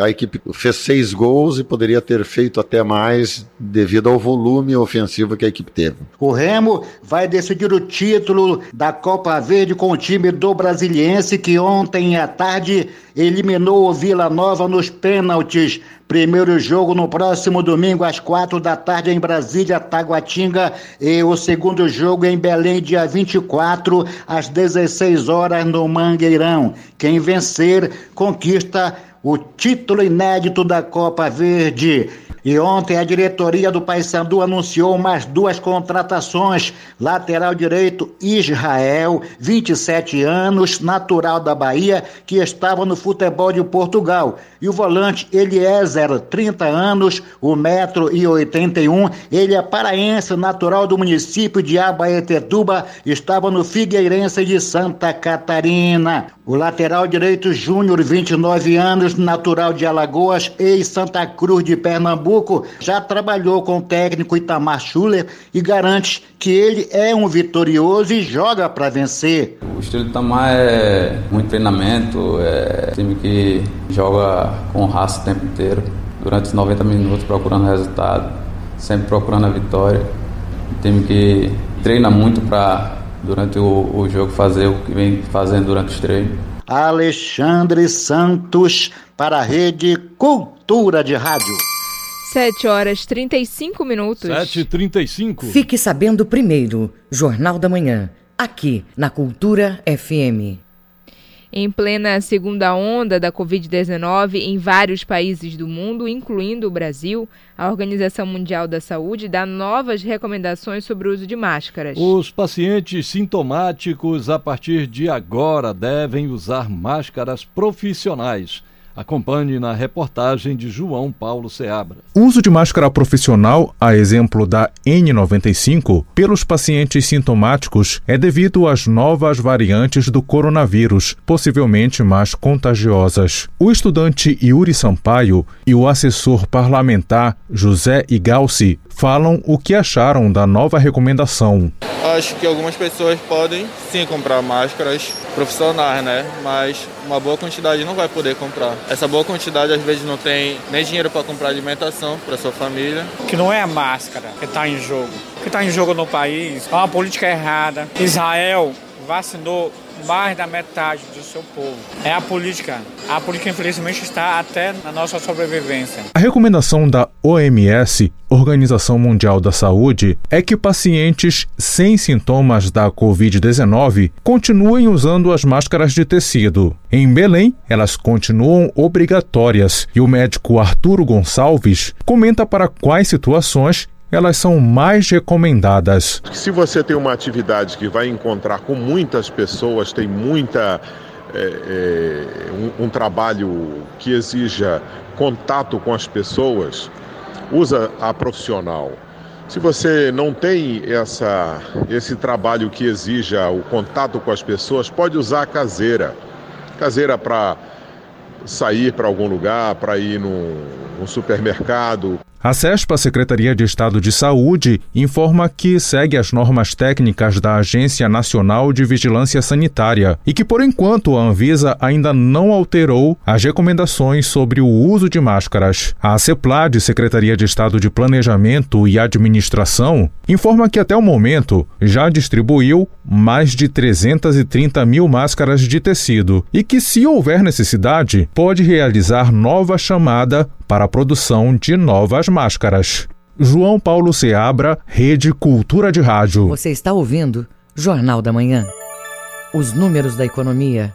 A equipe fez seis gols e poderia ter feito até mais devido ao volume ofensivo que a equipe teve. O Remo vai decidir o título da Copa Verde com o time do Brasiliense que ontem à tarde eliminou o Vila Nova nos pênaltis. Primeiro jogo no próximo domingo às quatro da tarde em Brasília, Taguatinga, e o segundo jogo em Belém, dia 24, às 16 horas no Mangueirão. Quem vencer conquista o título inédito da Copa Verde. E ontem a diretoria do Paysandu anunciou mais duas contratações. Lateral direito Israel, 27 anos, natural da Bahia, que estava no futebol de Portugal. E o volante Eliezer, 30 anos, 1 metro e 81. Ele é paraense, natural do município de Abaetetuba, estava no Figueirense de Santa Catarina. O lateral direito Júnior, 29 anos, natural de Alagoas, ex-Santa Cruz de Pernambuco, já trabalhou com o técnico Itamar Schuller e garante que ele é um vitorioso e joga para vencer. O estilo de Itamar é muito treinamento, é um time que joga com raça o tempo inteiro, durante os 90 minutos procurando resultado, sempre procurando a vitória. Um time que treina muito para durante o, o jogo fazer o que vem fazendo durante os treinos. Alexandre Santos para a Rede Cultura de Rádio. 7 horas 35 minutos. 7h35. Fique sabendo primeiro, Jornal da Manhã, aqui na Cultura FM. Em plena segunda onda da Covid-19 em vários países do mundo, incluindo o Brasil, a Organização Mundial da Saúde dá novas recomendações sobre o uso de máscaras. Os pacientes sintomáticos, a partir de agora, devem usar máscaras profissionais Acompanhe na reportagem de João Paulo Seabra. O uso de máscara profissional, a exemplo da N95, pelos pacientes sintomáticos é devido às novas variantes do coronavírus, possivelmente mais contagiosas. O estudante Yuri Sampaio e o assessor parlamentar José Igalci falam o que acharam da nova recomendação. Acho que algumas pessoas podem sim comprar máscaras profissionais, né? Mas uma boa quantidade não vai poder comprar. Essa boa quantidade às vezes não tem nem dinheiro para comprar alimentação para sua família. Que não é a máscara que está em jogo. O que está em jogo no país é uma política errada. Israel vacinou mais da metade do seu povo. É a política. A política, infelizmente, está até na nossa sobrevivência. A recomendação da OMS, Organização Mundial da Saúde, é que pacientes sem sintomas da Covid-19 continuem usando as máscaras de tecido. Em Belém, elas continuam obrigatórias e o médico Arturo Gonçalves comenta para quais situações elas são mais recomendadas. Se você tem uma atividade que vai encontrar com muitas pessoas, tem muita. É, é, um, um trabalho que exija contato com as pessoas, usa a profissional. Se você não tem essa, esse trabalho que exija o contato com as pessoas, pode usar a caseira. Caseira para sair para algum lugar, para ir num, num supermercado. A CESPA, Secretaria de Estado de Saúde, informa que segue as normas técnicas da Agência Nacional de Vigilância Sanitária e que, por enquanto, a Anvisa ainda não alterou as recomendações sobre o uso de máscaras. A CEPLAD, Secretaria de Estado de Planejamento e Administração, informa que até o momento já distribuiu mais de 330 mil máscaras de tecido e que, se houver necessidade, pode realizar nova chamada para a produção de novas máscaras. João Paulo Seabra, Rede Cultura de Rádio. Você está ouvindo Jornal da Manhã. Os números da economia.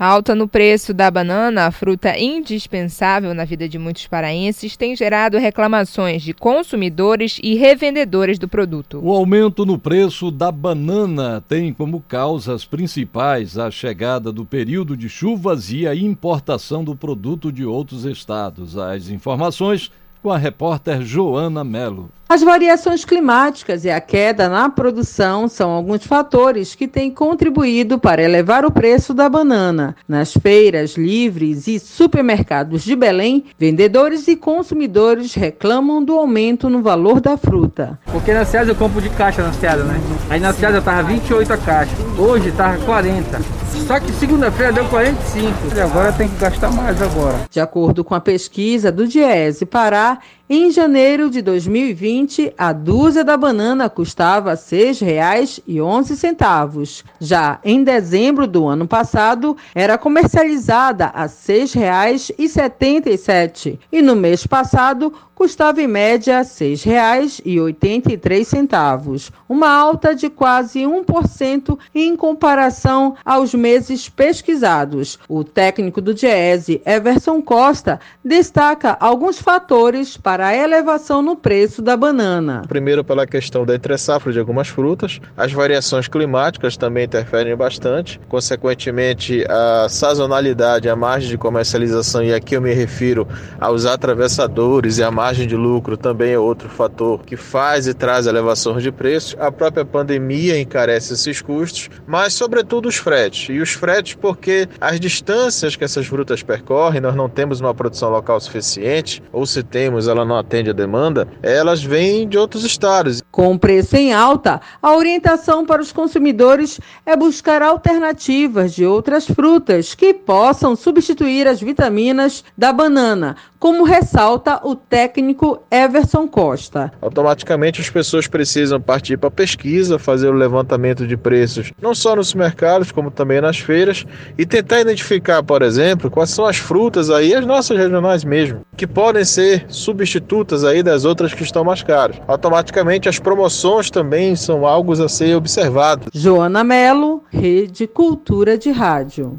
A alta no preço da banana, a fruta indispensável na vida de muitos paraenses, tem gerado reclamações de consumidores e revendedores do produto. O aumento no preço da banana tem como causas principais a chegada do período de chuvas e a importação do produto de outros estados. As informações com a repórter Joana Melo. As variações climáticas e a queda na produção são alguns fatores que têm contribuído para elevar o preço da banana. Nas feiras livres e supermercados de Belém, vendedores e consumidores reclamam do aumento no valor da fruta. Porque na cidade eu compro de caixa na cidade, né? Aí na cidade eu tava 28 a caixa, hoje tava 40. Só que segunda-feira deu 45. E agora tem que gastar mais agora. De acordo com a pesquisa do Diese Pará, em janeiro de 2020, a dúzia da banana custava R$ 6,11. Já em dezembro do ano passado, era comercializada a R$ 6,77 e no mês passado custava em média R$ 6,83, uma alta de quase 1% em comparação aos meses pesquisados. O técnico do Diese, Everson Costa, destaca alguns fatores para a elevação no preço da banana. Primeiro, pela questão da entre-safra de algumas frutas, as variações climáticas também interferem bastante, consequentemente, a sazonalidade, a margem de comercialização, e aqui eu me refiro aos atravessadores e a margem margem de lucro também é outro fator que faz e traz elevações de preços. A própria pandemia encarece esses custos, mas sobretudo os fretes. E os fretes porque as distâncias que essas frutas percorrem, nós não temos uma produção local suficiente, ou se temos, ela não atende a demanda, elas vêm de outros estados. Com o preço em alta, a orientação para os consumidores é buscar alternativas de outras frutas que possam substituir as vitaminas da banana, como ressalta o técnico Everson Costa. Automaticamente as pessoas precisam partir para a pesquisa, fazer o levantamento de preços, não só nos mercados, como também nas feiras, e tentar identificar, por exemplo, quais são as frutas aí, as nossas regionais mesmo, que podem ser substitutas aí das outras que estão mais caras. Automaticamente as promoções também são algo a ser observado. Joana Melo, Rede Cultura de Rádio.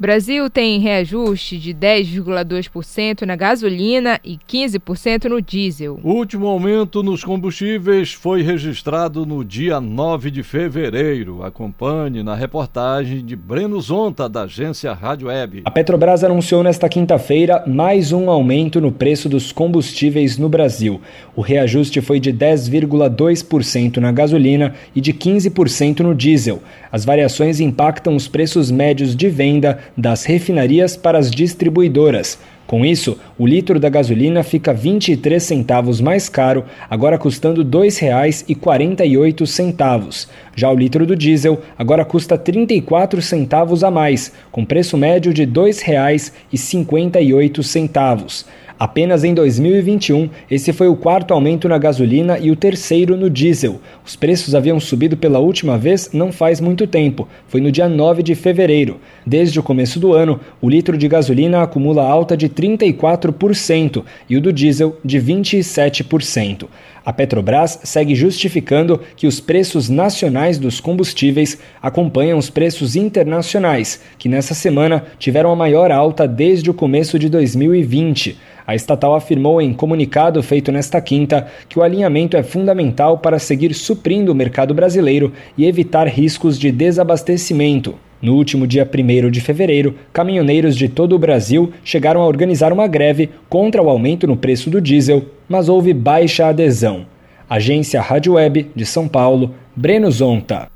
Brasil tem reajuste de 10,2% na gasolina e 15% no diesel. O último aumento nos combustíveis foi registrado no dia 9 de fevereiro. Acompanhe na reportagem de Breno Zonta, da agência Rádio Web. A Petrobras anunciou nesta quinta-feira mais um aumento no preço dos combustíveis no Brasil. O reajuste foi de 10,2% na gasolina e de 15% no diesel. As variações impactam os preços médios de venda das refinarias para as distribuidoras. Com isso, o litro da gasolina fica 23 centavos mais caro, agora custando R$ 2,48. Já o litro do diesel agora custa 34 centavos a mais, com preço médio de R$ 2,58. Apenas em 2021, esse foi o quarto aumento na gasolina e o terceiro no diesel. Os preços haviam subido pela última vez não faz muito tempo, foi no dia 9 de fevereiro. Desde o começo do ano, o litro de gasolina acumula alta de 34% e o do diesel de 27%. A Petrobras segue justificando que os preços nacionais dos combustíveis acompanham os preços internacionais, que nessa semana tiveram a maior alta desde o começo de 2020. A estatal afirmou em comunicado feito nesta quinta que o alinhamento é fundamental para seguir suprindo o mercado brasileiro e evitar riscos de desabastecimento. No último dia 1 de fevereiro, caminhoneiros de todo o Brasil chegaram a organizar uma greve contra o aumento no preço do diesel, mas houve baixa adesão. Agência Rádio Web de São Paulo, Breno Zonta.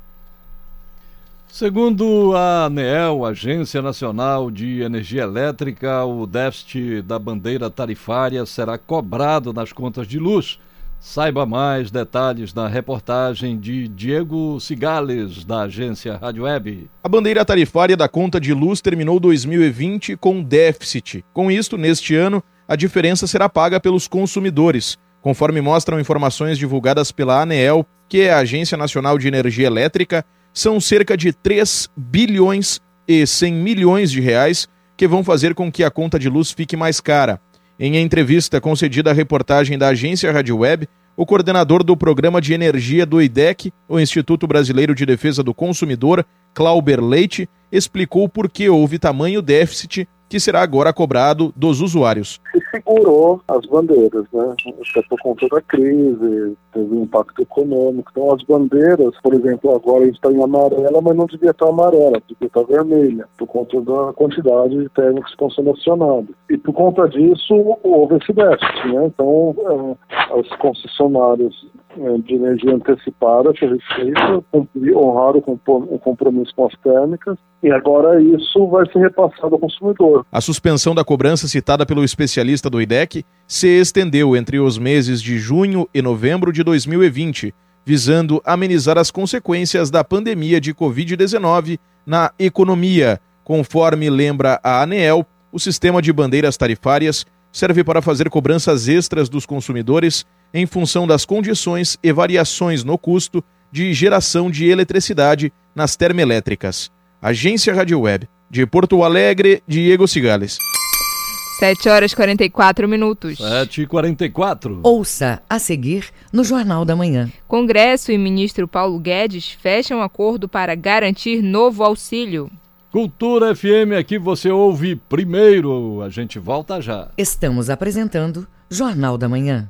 Segundo a ANEEL, Agência Nacional de Energia Elétrica, o déficit da bandeira tarifária será cobrado nas contas de luz. Saiba mais detalhes na reportagem de Diego Cigales, da agência Rádio Web. A bandeira tarifária da conta de luz terminou 2020 com déficit. Com isto, neste ano, a diferença será paga pelos consumidores, conforme mostram informações divulgadas pela ANEEL, que é a Agência Nacional de Energia Elétrica são cerca de 3 bilhões e 100 milhões de reais que vão fazer com que a conta de luz fique mais cara. Em entrevista concedida à reportagem da agência Rádio Web, o coordenador do Programa de Energia do IDEC, o Instituto Brasileiro de Defesa do Consumidor, Clauber Leite, explicou por que houve tamanho déficit que será agora cobrado dos usuários. Se segurou as bandeiras, né? Até por conta da crise, teve um impacto econômico. Então, as bandeiras, por exemplo, agora está em amarela, mas não devia estar amarela, devia estar vermelha, por conta da quantidade de térmicos que estão sendo acionados. E por conta disso, houve esse déficit, né? Então, as concessionárias é, de energia antecipada que a gente fez, honraram o compromisso com as térmicas, e agora isso vai ser repassado ao consumidor. A suspensão da cobrança citada pelo especialista do IDEC se estendeu entre os meses de junho e novembro de 2020, visando amenizar as consequências da pandemia de Covid-19 na economia. Conforme lembra a ANEEL, o sistema de bandeiras tarifárias serve para fazer cobranças extras dos consumidores em função das condições e variações no custo de geração de eletricidade nas termoelétricas. Agência Rádio Web, de Porto Alegre, Diego Cigales. 7 horas e 44 minutos. 7 e 44. Ouça a seguir no Jornal da Manhã. Congresso e ministro Paulo Guedes fecham acordo para garantir novo auxílio. Cultura FM, aqui você ouve primeiro. A gente volta já. Estamos apresentando Jornal da Manhã.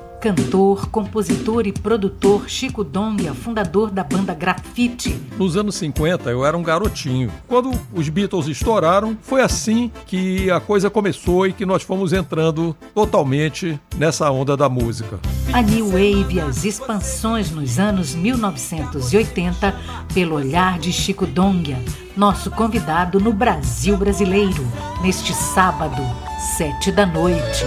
Cantor, compositor e produtor Chico Donga, fundador da banda Grafite. Nos anos 50 eu era um garotinho. Quando os Beatles estouraram, foi assim que a coisa começou e que nós fomos entrando totalmente nessa onda da música. A New Wave e as expansões nos anos 1980 pelo olhar de Chico Donga, nosso convidado no Brasil Brasileiro, neste sábado, sete da noite.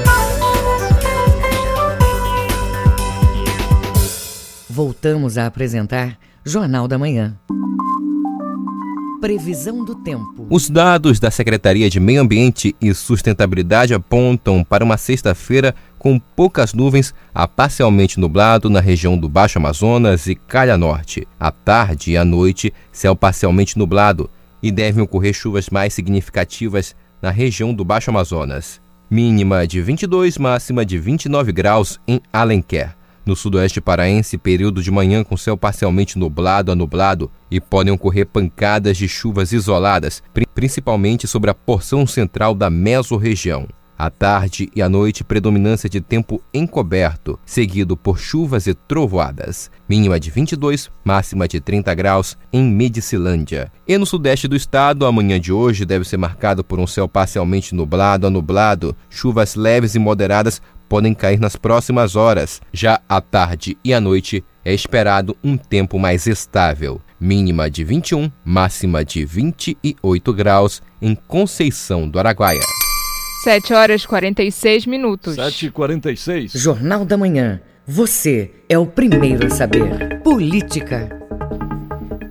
Voltamos a apresentar Jornal da Manhã. Previsão do tempo. Os dados da Secretaria de Meio Ambiente e Sustentabilidade apontam para uma sexta-feira com poucas nuvens a parcialmente nublado na região do Baixo Amazonas e Calha Norte. À tarde e à noite, céu parcialmente nublado e devem ocorrer chuvas mais significativas na região do Baixo Amazonas. Mínima de 22, máxima de 29 graus em Alenquer. No sudoeste paraense, período de manhã com céu parcialmente nublado a nublado e podem ocorrer pancadas de chuvas isoladas, principalmente sobre a porção central da mesorregião. À tarde e à noite, predominância de tempo encoberto, seguido por chuvas e trovoadas. Mínima de 22, máxima de 30 graus em Medicilândia. E no sudeste do estado, a manhã de hoje deve ser marcado por um céu parcialmente nublado a nublado, chuvas leves e moderadas podem cair nas próximas horas. Já à tarde e à noite é esperado um tempo mais estável. Mínima de 21, máxima de 28 graus em Conceição do Araguaia. 7 horas 46 minutos. 7 e 46. Jornal da Manhã. Você é o primeiro a saber. Política.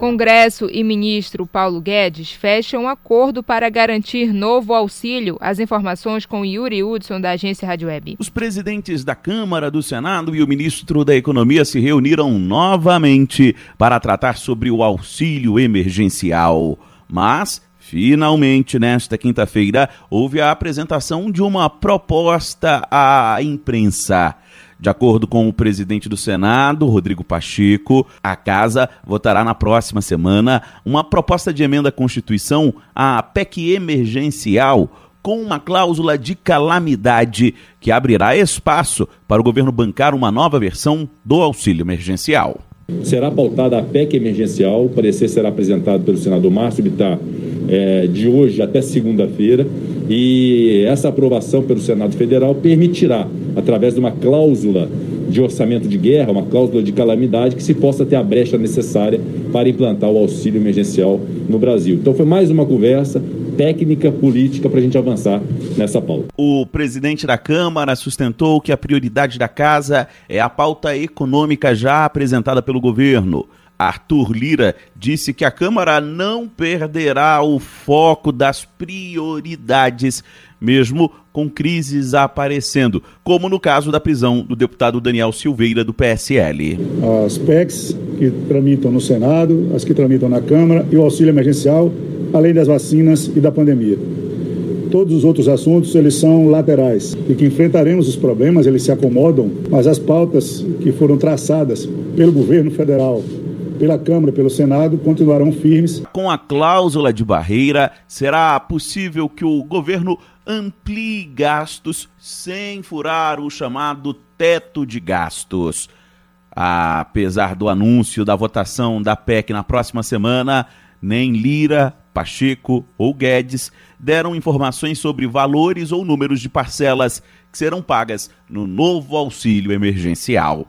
Congresso e ministro Paulo Guedes fecham um acordo para garantir novo auxílio. As informações com Yuri Hudson, da agência Rádio Web. Os presidentes da Câmara, do Senado e o ministro da Economia se reuniram novamente para tratar sobre o auxílio emergencial. Mas Finalmente, nesta quinta-feira, houve a apresentação de uma proposta à imprensa. De acordo com o presidente do Senado, Rodrigo Pacheco, a Casa votará na próxima semana uma proposta de emenda à Constituição à PEC emergencial com uma cláusula de calamidade que abrirá espaço para o governo bancar uma nova versão do auxílio emergencial. Será pautada a PEC emergencial, o parecer será apresentado pelo senador Márcio Bittar é, de hoje até segunda-feira e essa aprovação pelo Senado Federal permitirá, através de uma cláusula de orçamento de guerra, uma cláusula de calamidade, que se possa ter a brecha necessária para implantar o auxílio emergencial no Brasil. Então foi mais uma conversa técnica, política para a gente avançar nessa pauta. O presidente da Câmara sustentou que a prioridade da casa é a pauta econômica já apresentada pelo governo. Arthur Lira, disse que a Câmara não perderá o foco das prioridades, mesmo com crises aparecendo, como no caso da prisão do deputado Daniel Silveira, do PSL. As PECs que tramitam no Senado, as que tramitam na Câmara e o auxílio emergencial, além das vacinas e da pandemia. Todos os outros assuntos, eles são laterais e que enfrentaremos os problemas, eles se acomodam, mas as pautas que foram traçadas pelo governo federal, pela Câmara e pelo Senado continuarão firmes. Com a cláusula de barreira, será possível que o governo amplie gastos sem furar o chamado teto de gastos. Apesar do anúncio da votação da PEC na próxima semana, nem Lira, Pacheco ou Guedes deram informações sobre valores ou números de parcelas que serão pagas no novo auxílio emergencial.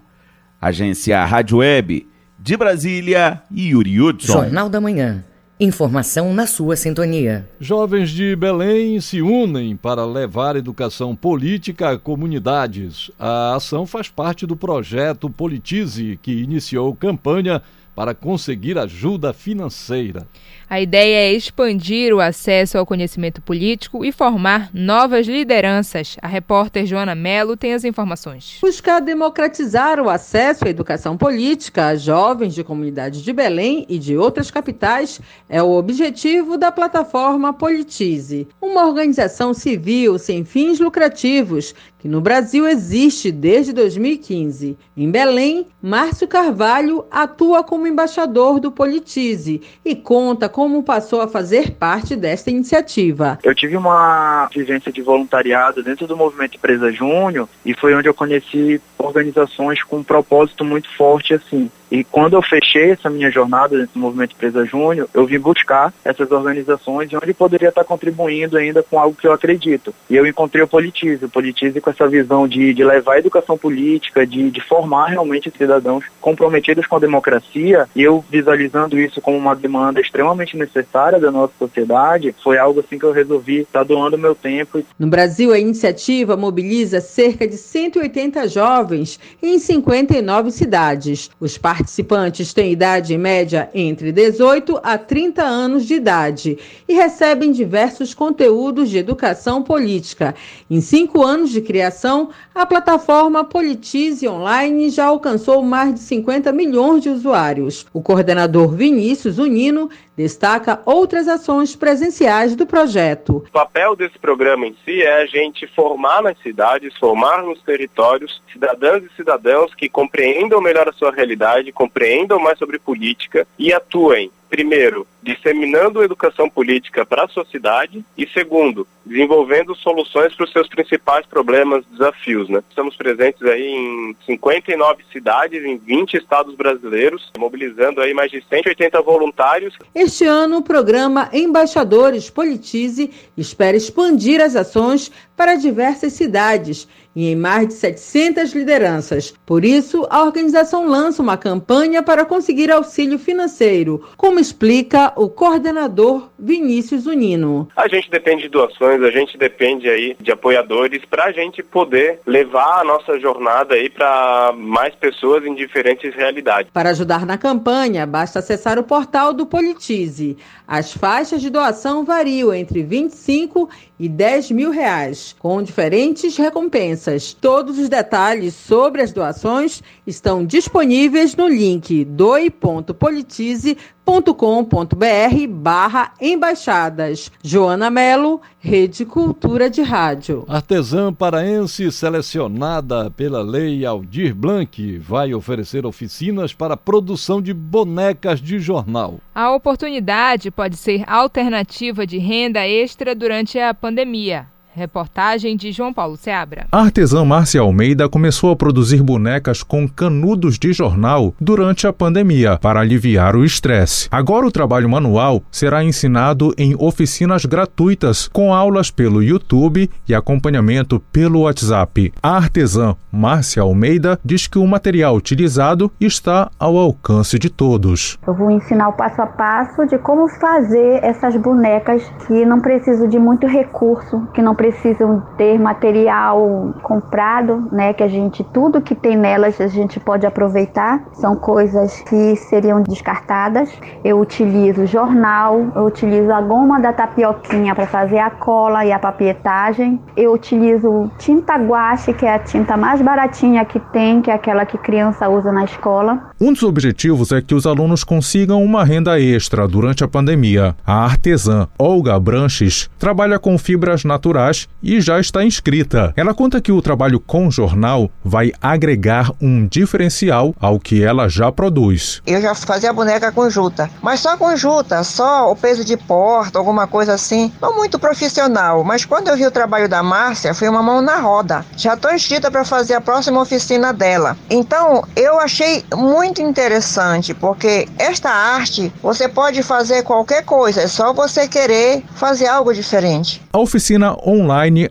Agência Rádio Web de Brasília, Yuri Hudson. Jornal da Manhã. Informação na sua sintonia. Jovens de Belém se unem para levar educação política a comunidades. A ação faz parte do projeto Politize, que iniciou campanha para conseguir ajuda financeira. A ideia é expandir o acesso ao conhecimento político e formar novas lideranças. A repórter Joana Melo tem as informações. Buscar democratizar o acesso à educação política a jovens de comunidades de Belém e de outras capitais é o objetivo da plataforma Politize, uma organização civil sem fins lucrativos que no Brasil existe desde 2015. Em Belém, Márcio Carvalho atua como embaixador do Politize e conta como passou a fazer parte desta iniciativa. Eu tive uma vivência de voluntariado dentro do movimento Empresa Júnior e foi onde eu conheci organizações com um propósito muito forte assim. E quando eu fechei essa minha jornada do Movimento Empresa Júnior, eu vim buscar essas organizações onde poderia estar contribuindo ainda com algo que eu acredito. E eu encontrei o Politize, o Politize com essa visão de, de levar a educação política, de, de formar realmente cidadãos comprometidos com a democracia, e eu visualizando isso como uma demanda extremamente necessária da nossa sociedade, foi algo assim que eu resolvi estar doando meu tempo. No Brasil, a iniciativa mobiliza cerca de 180 jovens em 59 cidades. Os participantes têm idade média entre 18 a 30 anos de idade e recebem diversos conteúdos de educação política. Em cinco anos de criação, a plataforma Politize Online já alcançou mais de 50 milhões de usuários. O coordenador Vinícius Unino destaca outras ações presenciais do projeto. O papel desse programa em si é a gente formar nas cidades, formar nos territórios cidadãs e cidadãos que compreendam melhor a sua realidade, compreendam mais sobre política e atuem primeiro, disseminando educação política para a sociedade e segundo, desenvolvendo soluções para os seus principais problemas, desafios, né? Estamos presentes aí em 59 cidades, em 20 estados brasileiros, mobilizando aí mais de 180 voluntários. Este ano, o programa Embaixadores Politize espera expandir as ações para diversas cidades e em mais de 700 lideranças. Por isso, a organização lança uma campanha para conseguir auxílio financeiro, como explica o coordenador Vinícius Unino. A gente depende de doações, a gente depende aí de apoiadores para a gente poder levar a nossa jornada aí para mais pessoas em diferentes realidades. Para ajudar na campanha, basta acessar o portal do Politize. As faixas de doação variam entre 25 e 10 mil reais, com diferentes recompensas. Todos os detalhes sobre as doações estão disponíveis no link doi.politize.com.br barra embaixadas. Joana Melo, Rede Cultura de Rádio. Artesã paraense selecionada pela Lei Aldir Blanc vai oferecer oficinas para produção de bonecas de jornal. A oportunidade pode ser alternativa de renda extra durante a pandemia. Reportagem de João Paulo Seabra. A artesã Márcia Almeida começou a produzir bonecas com canudos de jornal durante a pandemia para aliviar o estresse. Agora o trabalho manual será ensinado em oficinas gratuitas com aulas pelo YouTube e acompanhamento pelo WhatsApp. A artesã Márcia Almeida diz que o material utilizado está ao alcance de todos. Eu vou ensinar o passo a passo de como fazer essas bonecas que não precisam de muito recurso, que não precisam ter material comprado, né? Que a gente tudo que tem nelas a gente pode aproveitar. São coisas que seriam descartadas. Eu utilizo jornal, eu utilizo a goma da tapioquinha para fazer a cola e a papietagem. Eu utilizo tinta guache, que é a tinta mais baratinha que tem, que é aquela que criança usa na escola. Um dos objetivos é que os alunos consigam uma renda extra durante a pandemia. A artesã Olga Branches trabalha com fibras naturais e já está inscrita. Ela conta que o trabalho com jornal vai agregar um diferencial ao que ela já produz. Eu já fazia boneca conjunta, mas só conjunta, só o peso de porta, alguma coisa assim, não muito profissional. Mas quando eu vi o trabalho da Márcia, foi uma mão na roda. Já estou inscrita para fazer a próxima oficina dela. Então eu achei muito interessante, porque esta arte você pode fazer qualquer coisa, é só você querer fazer algo diferente. A oficina online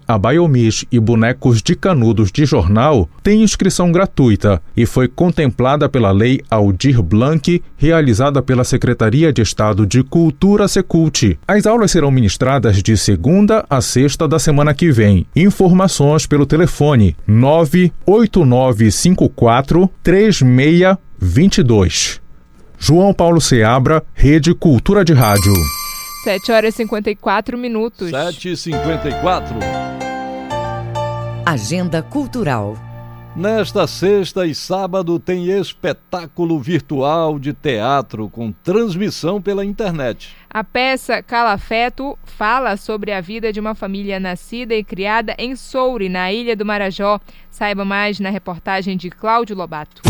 A Biomis e Bonecos de Canudos de Jornal tem inscrição gratuita e foi contemplada pela Lei Aldir Blanc, realizada pela Secretaria de Estado de Cultura Secult. As aulas serão ministradas de segunda a sexta da semana que vem. Informações pelo telefone 98954 3622. João Paulo Seabra, Rede Cultura de Rádio. 7 horas e 54 minutos. 7 e 54. Agenda Cultural. Nesta sexta e sábado tem espetáculo virtual de teatro com transmissão pela internet. A peça Calafeto fala sobre a vida de uma família nascida e criada em Soure, na Ilha do Marajó. Saiba mais na reportagem de Cláudio Lobato.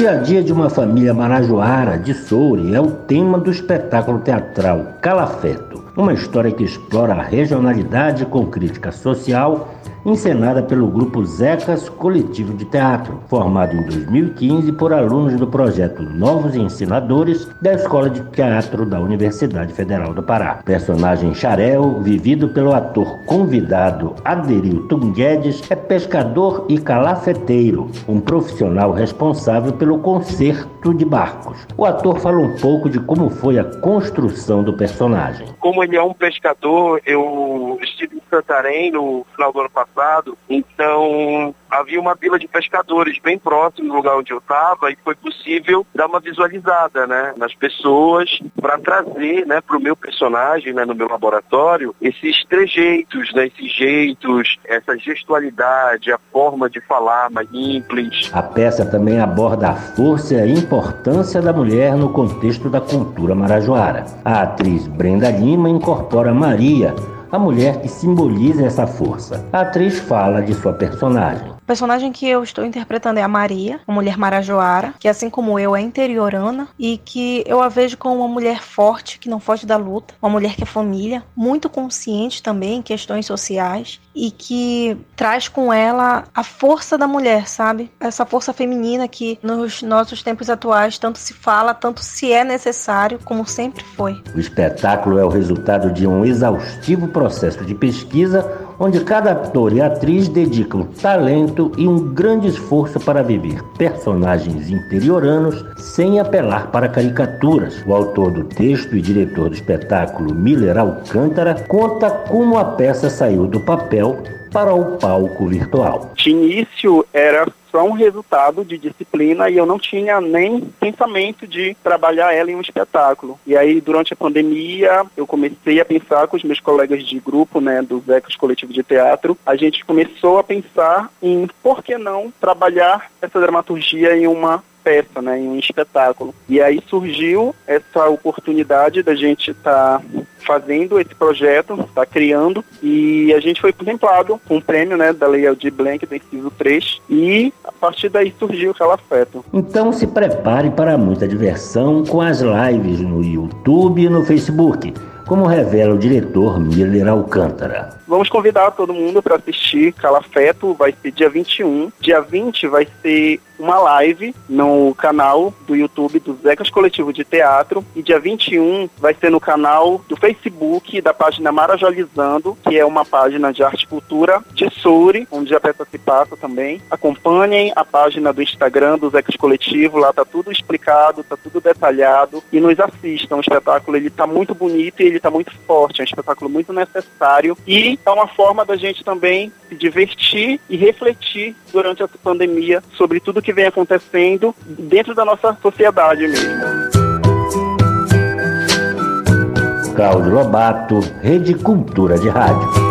Dia a dia de uma família marajoara de Soure é o tema do espetáculo teatral Calafeto, uma história que explora a regionalidade com crítica social encenada pelo grupo Zecas Coletivo de Teatro, formado em 2015 por alunos do projeto Novos Ensinadores da Escola de Teatro da Universidade Federal do Pará. Personagem Xarel, vivido pelo ator convidado Aderilton Guedes, é pescador e calafeteiro, um profissional responsável pelo conserto de barcos. O ator fala um pouco de como foi a construção do personagem. Como ele é um pescador, eu estive em Santarém no final do ano passado passado, então havia uma vila de pescadores bem próximo do lugar onde eu estava e foi possível dar uma visualizada né, nas pessoas para trazer né, para o meu personagem, né, no meu laboratório, esses trejeitos, né, esses jeitos, essa gestualidade, a forma de falar mais simples. A peça também aborda a força e a importância da mulher no contexto da cultura marajoara. A atriz Brenda Lima incorpora Maria, a mulher que simboliza essa força. A atriz fala de sua personagem personagem que eu estou interpretando é a Maria, uma mulher marajoara, que assim como eu é interiorana e que eu a vejo como uma mulher forte, que não foge da luta, uma mulher que é família, muito consciente também em questões sociais e que traz com ela a força da mulher, sabe? Essa força feminina que nos nossos tempos atuais tanto se fala, tanto se é necessário, como sempre foi. O espetáculo é o resultado de um exaustivo processo de pesquisa onde cada ator e atriz dedicam talento e um grande esforço para viver personagens interioranos sem apelar para caricaturas. O autor do texto e diretor do espetáculo, Miller Alcântara, conta como a peça saiu do papel para o palco virtual. De início era um resultado de disciplina e eu não tinha nem pensamento de trabalhar ela em um espetáculo. E aí, durante a pandemia, eu comecei a pensar com os meus colegas de grupo, né, do Vecos Coletivo de Teatro, a gente começou a pensar em por que não trabalhar essa dramaturgia em uma peça, né, em um espetáculo. E aí surgiu essa oportunidade da gente estar tá fazendo esse projeto, está criando, e a gente foi contemplado com o prêmio né, da Lei Aldir Blanc, do inciso 3, e a partir daí surgiu o Calafeto. Então se prepare para muita diversão com as lives no YouTube e no Facebook como revela o diretor Miller Alcântara. Vamos convidar todo mundo para assistir Calafeto, vai ser dia 21. Dia 20 vai ser uma live no canal do YouTube do Zecas Coletivo de Teatro e dia 21 vai ser no canal do Facebook da página Marajalizando, que é uma página de arte e cultura de Suri, onde a peça se passa também. Acompanhem a página do Instagram do Zecas Coletivo, lá tá tudo explicado, tá tudo detalhado e nos assistam. O espetáculo ele tá muito bonito e ele tá muito forte, é um espetáculo muito necessário e é uma forma da gente também se divertir e refletir durante essa pandemia sobre tudo que vem acontecendo dentro da nossa sociedade mesmo. Cláudio Lobato, Rede Cultura de Rádio.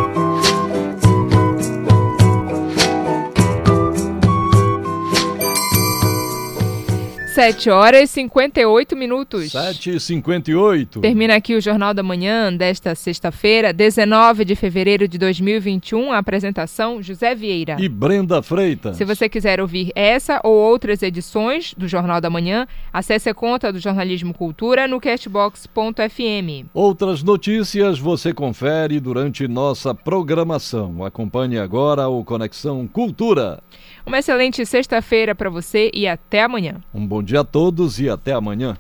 7 horas e 58 minutos. 7 e 58. Termina aqui o Jornal da Manhã desta sexta-feira, 19 de fevereiro de 2021. A apresentação José Vieira. E Brenda Freitas. Se você quiser ouvir essa ou outras edições do Jornal da Manhã, acesse a conta do Jornalismo Cultura no castbox.fm. Outras notícias você confere durante nossa programação. Acompanhe agora o Conexão Cultura. Uma excelente sexta-feira para você e até amanhã. Um bom dia a todos e até amanhã.